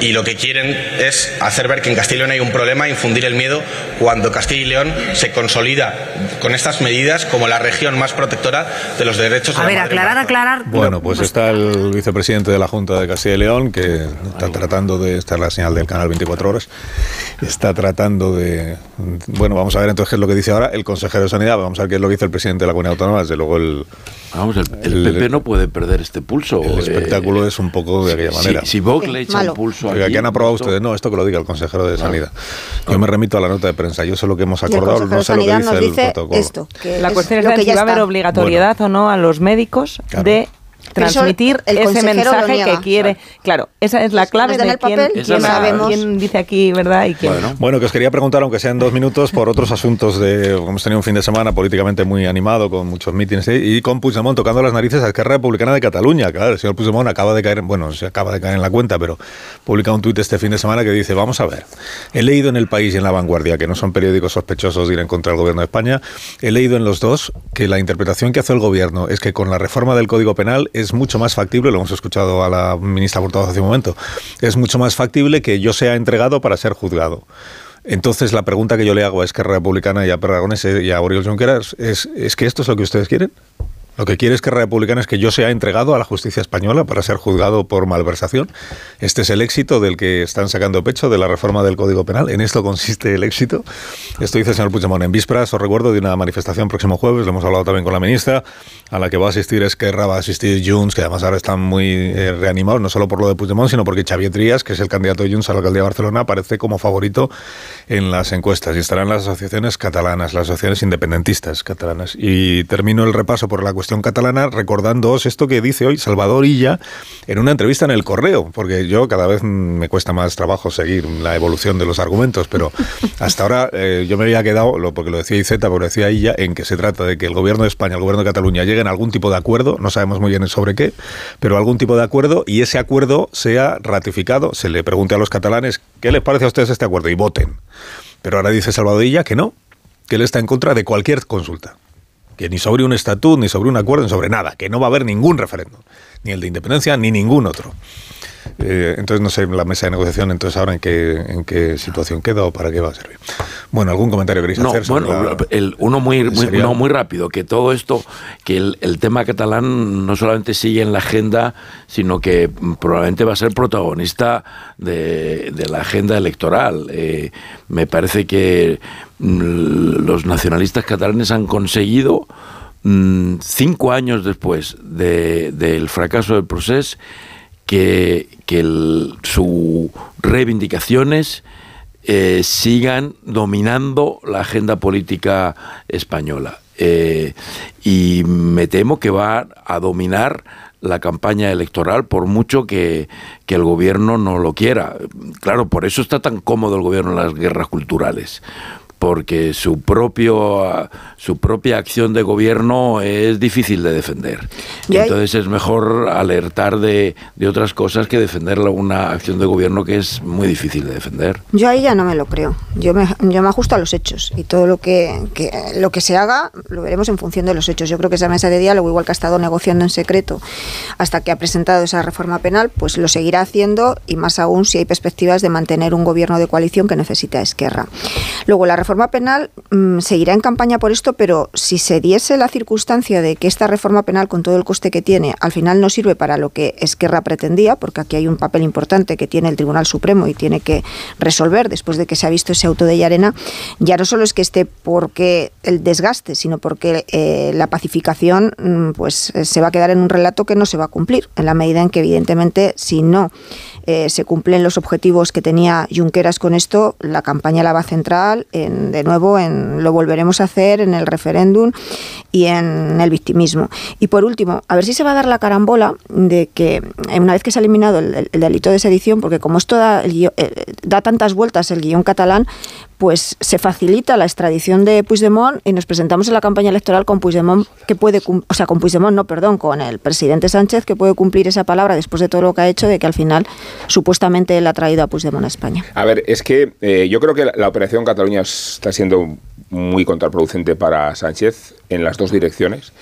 y lo que quieren es hacer ver que en Castilla y León hay un problema, infundir el miedo, cuando Castilla y León se consolida con estas medidas como la región más protectora de los derechos a ver, aclarar, aclarar. Bueno, pues está el vicepresidente de la Junta de Castilla y León que está tratando de, esta es la señal del canal 24 horas, está tratando de, bueno, vamos a ver entonces qué es lo que dice ahora el consejero de Sanidad, vamos a ver qué es lo que dice el presidente de la Comunidad Autónoma, desde luego el Vamos, el, PP no puede perder este pulso. El espectáculo es un poco de aquella manera. Si, Vox le echa un pulso aquí, han aprobado ustedes? No, esto que lo diga el consejero de Sanidad. Yo me remito a la nota de prensa. Yo sé lo que hemos acordado, no sé lo que dice, el protocolo. Esto, la cuestión es, si va a haber obligatoriedad o no a los médicos de transmitir ese mensaje que quiere. Claro, esa es la clave de quién, dice aquí, ¿verdad? Y quién. Bueno. que os quería preguntar, aunque sean dos minutos, por otros asuntos de. Hemos tenido un fin de semana políticamente muy animado, con muchos mítines y con Puigdemont tocando las narices a Esquerra Republicana de Cataluña. Claro, el señor Puigdemont acaba de caer, bueno, se acaba de caer en la cuenta, pero publica un tuit este fin de semana que dice: Vamos a ver, he leído en El País y en La Vanguardia, que no son periódicos sospechosos de ir en contra del gobierno de España, he leído en los dos que la interpretación que hace el gobierno es que con la reforma del Código Penal es mucho más factible, lo hemos escuchado a la ministra Portavoz hace un momento, es mucho más factible que yo sea entregado para ser juzgado. Entonces la pregunta que yo le hago a Esquerra Republicana y a Perragones y a Oriol Junqueras es, ¿es que esto es lo que ustedes quieren? Lo que quiere Esquerra Republicana es que yo sea entregado a la justicia española para ser juzgado por malversación. Este es el éxito del que están sacando pecho de la reforma del Código Penal. En esto consiste el éxito. Esto dice el señor Puigdemont. En vísperas, os recuerdo, de una manifestación próximo jueves, lo hemos hablado también con la ministra, a la que va a asistir Esquerra, va a asistir Junts, que además ahora están muy eh, reanimados, no solo por lo de Puigdemont, sino porque Xavier Trías, que es el candidato de Junts a la alcaldía de Barcelona, aparece como favorito en las encuestas. Y estarán las asociaciones catalanas, las asociaciones independentistas catalanas. Y termino el repaso por la cuestión catalana recordándoos esto que dice hoy Salvador Illa en una entrevista en el Correo, porque yo cada vez me cuesta más trabajo seguir la evolución de los argumentos, pero hasta ahora eh, yo me había quedado, lo, porque lo decía IZ, porque lo decía Illa, en que se trata de que el gobierno de España, el gobierno de Cataluña lleguen a algún tipo de acuerdo, no sabemos muy bien sobre qué, pero algún tipo de acuerdo y ese acuerdo sea ratificado, se le pregunte a los catalanes qué les parece a ustedes este acuerdo y voten. Pero ahora dice Salvador Illa que no, que él está en contra de cualquier consulta que ni sobre un estatuto, ni sobre un acuerdo, ni sobre nada, que no va a haber ningún referéndum, ni el de independencia, ni ningún otro. Eh, entonces no sé la mesa de negociación, entonces ahora en qué, en qué situación queda o para qué va a servir. Bueno, ¿algún comentario queréis hacer? bueno, el, uno muy, muy, rápido, que todo esto, que el, tema catalán no solamente sigue en la agenda, sino que probablemente va a ser protagonista de, la agenda electoral. Eh, me parece que los nacionalistas catalanes han conseguido mm, cinco años después del fracaso del proceso que, que sus reivindicaciones eh, sigan dominando la agenda política española. Eh, y me temo que va a dominar la campaña electoral por mucho que, que, el gobierno no lo quiera. Claro, por eso está tan cómodo el gobierno en las guerras culturales, porque su propio su propia acción de gobierno es difícil de defender. Entonces es mejor alertar de, de, otras cosas que defender una acción de gobierno que es muy difícil de defender. Yo ahí ya no me lo creo. Yo me, yo me ajusto a los hechos y todo lo que, que, lo que se haga lo veremos en función de los hechos. Yo creo que esa mesa de diálogo, igual que ha estado negociando en secreto hasta que ha presentado esa reforma penal, pues lo seguirá haciendo y más aún si hay perspectivas de mantener un gobierno de coalición que necesita Esquerra. Luego la reforma penal mm, seguirá en campaña por esto, pero si se diese la circunstancia de que esta reforma penal, con todo el coste que tiene, al final no sirve para lo que Esquerra pretendía, porque aquí hay un papel importante que tiene el Tribunal Supremo y tiene que resolver después de que se ha visto ese auto de Llarena, ya no solo es que esté porque el desgaste, sino porque eh, la pacificación mm, pues eh, se va a quedar en un relato que no se va a cumplir, en la medida en que evidentemente si no eh, se cumplen los objetivos que tenía Junqueras con esto, la campaña la va a centrar en, de nuevo en lo volveremos a hacer en el referéndum y en el victimismo. Y por último, a ver si se va a dar la carambola de que una vez que se ha eliminado el, delito de sedición, porque como esto da, eh, da tantas vueltas el guion catalán, pues se facilita la extradición de Puigdemont y nos presentamos en la campaña electoral con Puigdemont que puede, o sea, con Puigdemont, no, perdón, con el presidente Sánchez que puede cumplir esa palabra después de todo lo que ha hecho de que al final supuestamente él ha traído a Puigdemont a España. A ver, es que eh, yo creo que la, operación Cataluña está siendo muy contraproducente para Sánchez en las dos direcciones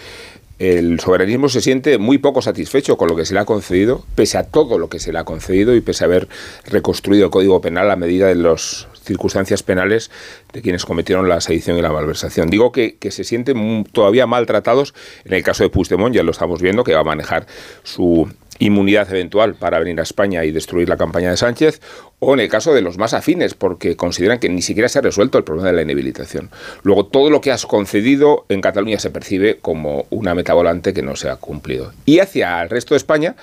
el soberanismo se siente muy poco satisfecho con lo que se le ha concedido, pese a todo lo que se le ha concedido y pese a haber reconstruido el Código Penal a medida de las circunstancias penales de quienes cometieron la sedición y la malversación. Digo que, se sienten todavía maltratados en el caso de Puigdemont, ya lo estamos viendo, que va a manejar su inmunidad eventual para venir a España y destruir la campaña de Sánchez, o en el caso de los más afines, porque consideran que ni siquiera se ha resuelto el problema de la inhabilitación. Luego, todo lo que has concedido en Cataluña se percibe como una meta volante que no se ha cumplido. Y hacia el resto de España,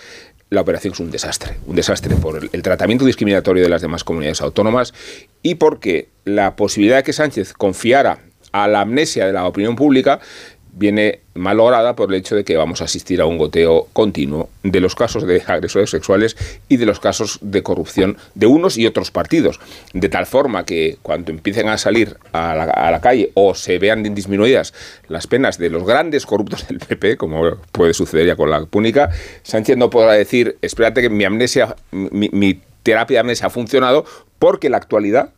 la operación es un desastre, un desastre por el, tratamiento discriminatorio de las demás comunidades autónomas y porque la posibilidad de que Sánchez confiara a la amnesia de la opinión pública viene malograda por el hecho de que vamos a asistir a un goteo continuo de los casos de agresores sexuales y de los casos de corrupción de unos y otros partidos. De tal forma que cuando empiecen a salir a la, calle o se vean disminuidas las penas de los grandes corruptos del PP, como puede suceder ya con la púnica, Sánchez no podrá decir, espérate que mi amnesia, mi, mi terapia de amnesia ha funcionado porque la actualidad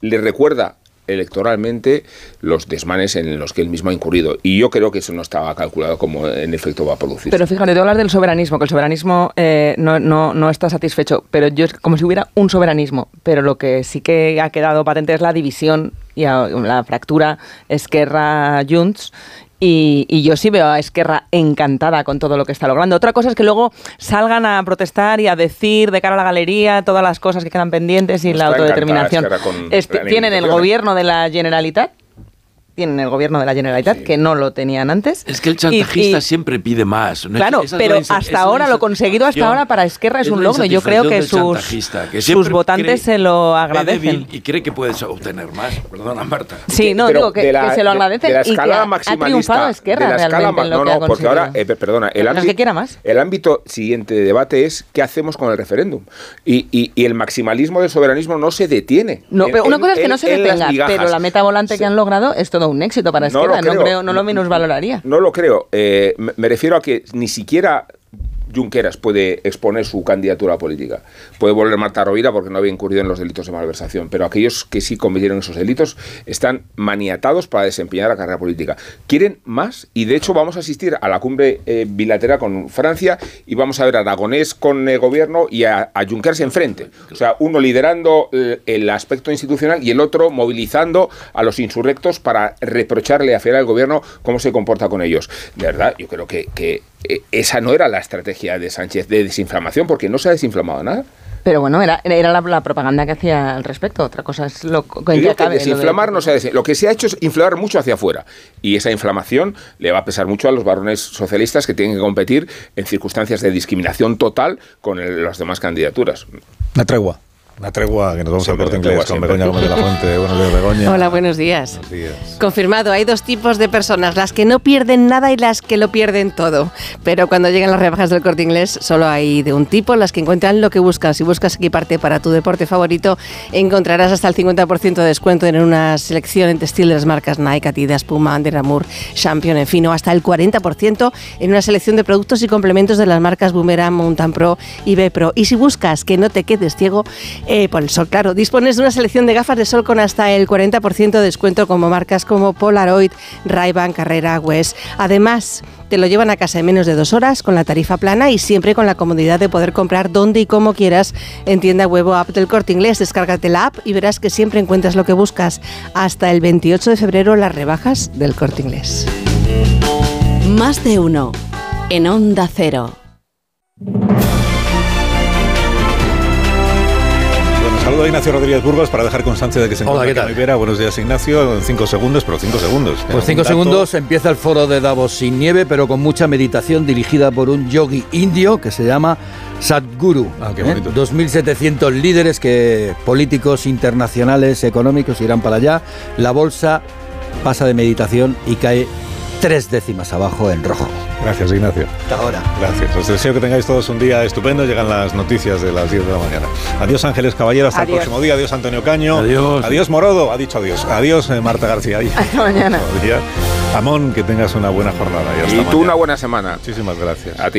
le recuerda electoralmente los desmanes en los que él mismo ha incurrido. Y yo creo que eso no estaba calculado como en efecto va a producir. Pero fíjate, te hablar del soberanismo, que el soberanismo eh, no, no, no, está satisfecho, pero yo es como si hubiera un soberanismo, pero lo que sí que ha quedado patente es la división y la fractura Esquerra-Junts y, yo sí veo a Esquerra encantada con todo lo que está logrando. Otra cosa es que luego salgan a protestar y a decir de cara a la galería todas las cosas que quedan pendientes y la autodeterminación. Tienen el gobierno de la Generalitat tienen el gobierno de la Generalitat, que no lo tenían antes. Es que el chantajista siempre pide más. claro, pero hasta ahora, lo conseguido hasta ahora para Esquerra es, un logro. Yo creo que sus, sus votantes se lo agradecen. Y cree que puedes obtener más. Perdona, Marta. Sí, no, digo que, se lo agradecen y que ha, triunfado Esquerra realmente en lo no, no, porque ahora, eh, perdona, el, ámbito, más. el ámbito siguiente de debate es qué hacemos con el referéndum. Y, y, y el maximalismo del soberanismo no se detiene. No, pero una cosa es que no se detenga, pero la meta volante que han logrado es todo un éxito para Esquerra, no, lo creo, no, lo menos valoraría. No lo creo. Eh, me refiero a que ni siquiera Junqueras puede exponer su candidatura política. Puede volver Marta Rovira porque no había incurrido en los delitos de malversación, pero aquellos que sí cometieron esos delitos están maniatados para desempeñar la carrera política. Quieren más y de hecho vamos a asistir a la cumbre eh, bilateral con Francia y vamos a ver a Aragonés con el gobierno y a, Junqueras enfrente. O sea, uno liderando eh, el, aspecto institucional y el otro movilizando a los insurrectos para reprocharle a al gobierno cómo se comporta con ellos. De verdad, yo creo que, eh, esa no era la estrategia de Sánchez de desinflamación, porque no se ha desinflamado nada. Pero bueno, era, era la, propaganda que hacía al respecto. Otra cosa es lo que, desinflamar no se ha Lo que se ha hecho es inflamar mucho hacia afuera. Y esa inflamación le va a pesar mucho a los varones socialistas que tienen que competir en circunstancias de discriminación total con las demás candidaturas. Una tregua. Una tregua que nos vamos al corte inglés con Begoña Gómez de la Fuente. Buenos días, Begoña. Hola, buenos días. buenos días. Confirmado, hay dos tipos de personas, las que no pierden nada y las que lo pierden todo. Pero cuando llegan las rebajas del corte inglés, solo hay de un tipo, las que encuentran lo que buscan. Si buscas equiparte para tu deporte favorito, encontrarás hasta el 50% de descuento en una selección en textil de las marcas Nike, Adidas, Puma, Under Armour, Champion, en fin, o hasta el 40% en una selección de productos y complementos de las marcas Boomerang, Mountain Pro y B Pro. Y si buscas que no te quedes ciego, eh, por el sol, claro. Dispones de una selección de gafas de sol con hasta el 40% de descuento como marcas como Polaroid, Ray-Ban, Carrera, West. Además, te lo llevan a casa en menos de dos horas con la tarifa plana y siempre con la comodidad de poder comprar donde y como quieras en tienda web o app del Corte Inglés. Descárgate la app y verás que siempre encuentras lo que buscas. Hasta el 28 de febrero las rebajas del Corte Inglés. Más de uno en Onda Cero. Saludo a Ignacio Rodríguez Burgos para dejar constancia de que se encuentra Hola, ¿qué Buenos días, Ignacio. En cinco segundos, pero cinco segundos. Pues cinco segundos empieza el foro de Davos sin nieve, pero con mucha meditación dirigida por un yogi indio que se llama Sadhguru. Ah, qué ¿eh? bonito. 2.700 líderes que políticos internacionales, económicos irán para allá. La bolsa pasa de meditación y cae tres décimas abajo en rojo. Gracias, Ignacio. Hasta ahora. Gracias. Os deseo que tengáis todos un día estupendo. Llegan las noticias de las 10 de la mañana. Adiós, Ángeles Caballero. Hasta el próximo día. Adiós, Antonio Caño. Adiós. Adiós, Morodo. Ha dicho adiós. Adiós, eh, Marta García. Hasta mañana. Amón, que tengas una buena jornada. Y, y tú una buena semana. Muchísimas gracias. A ti.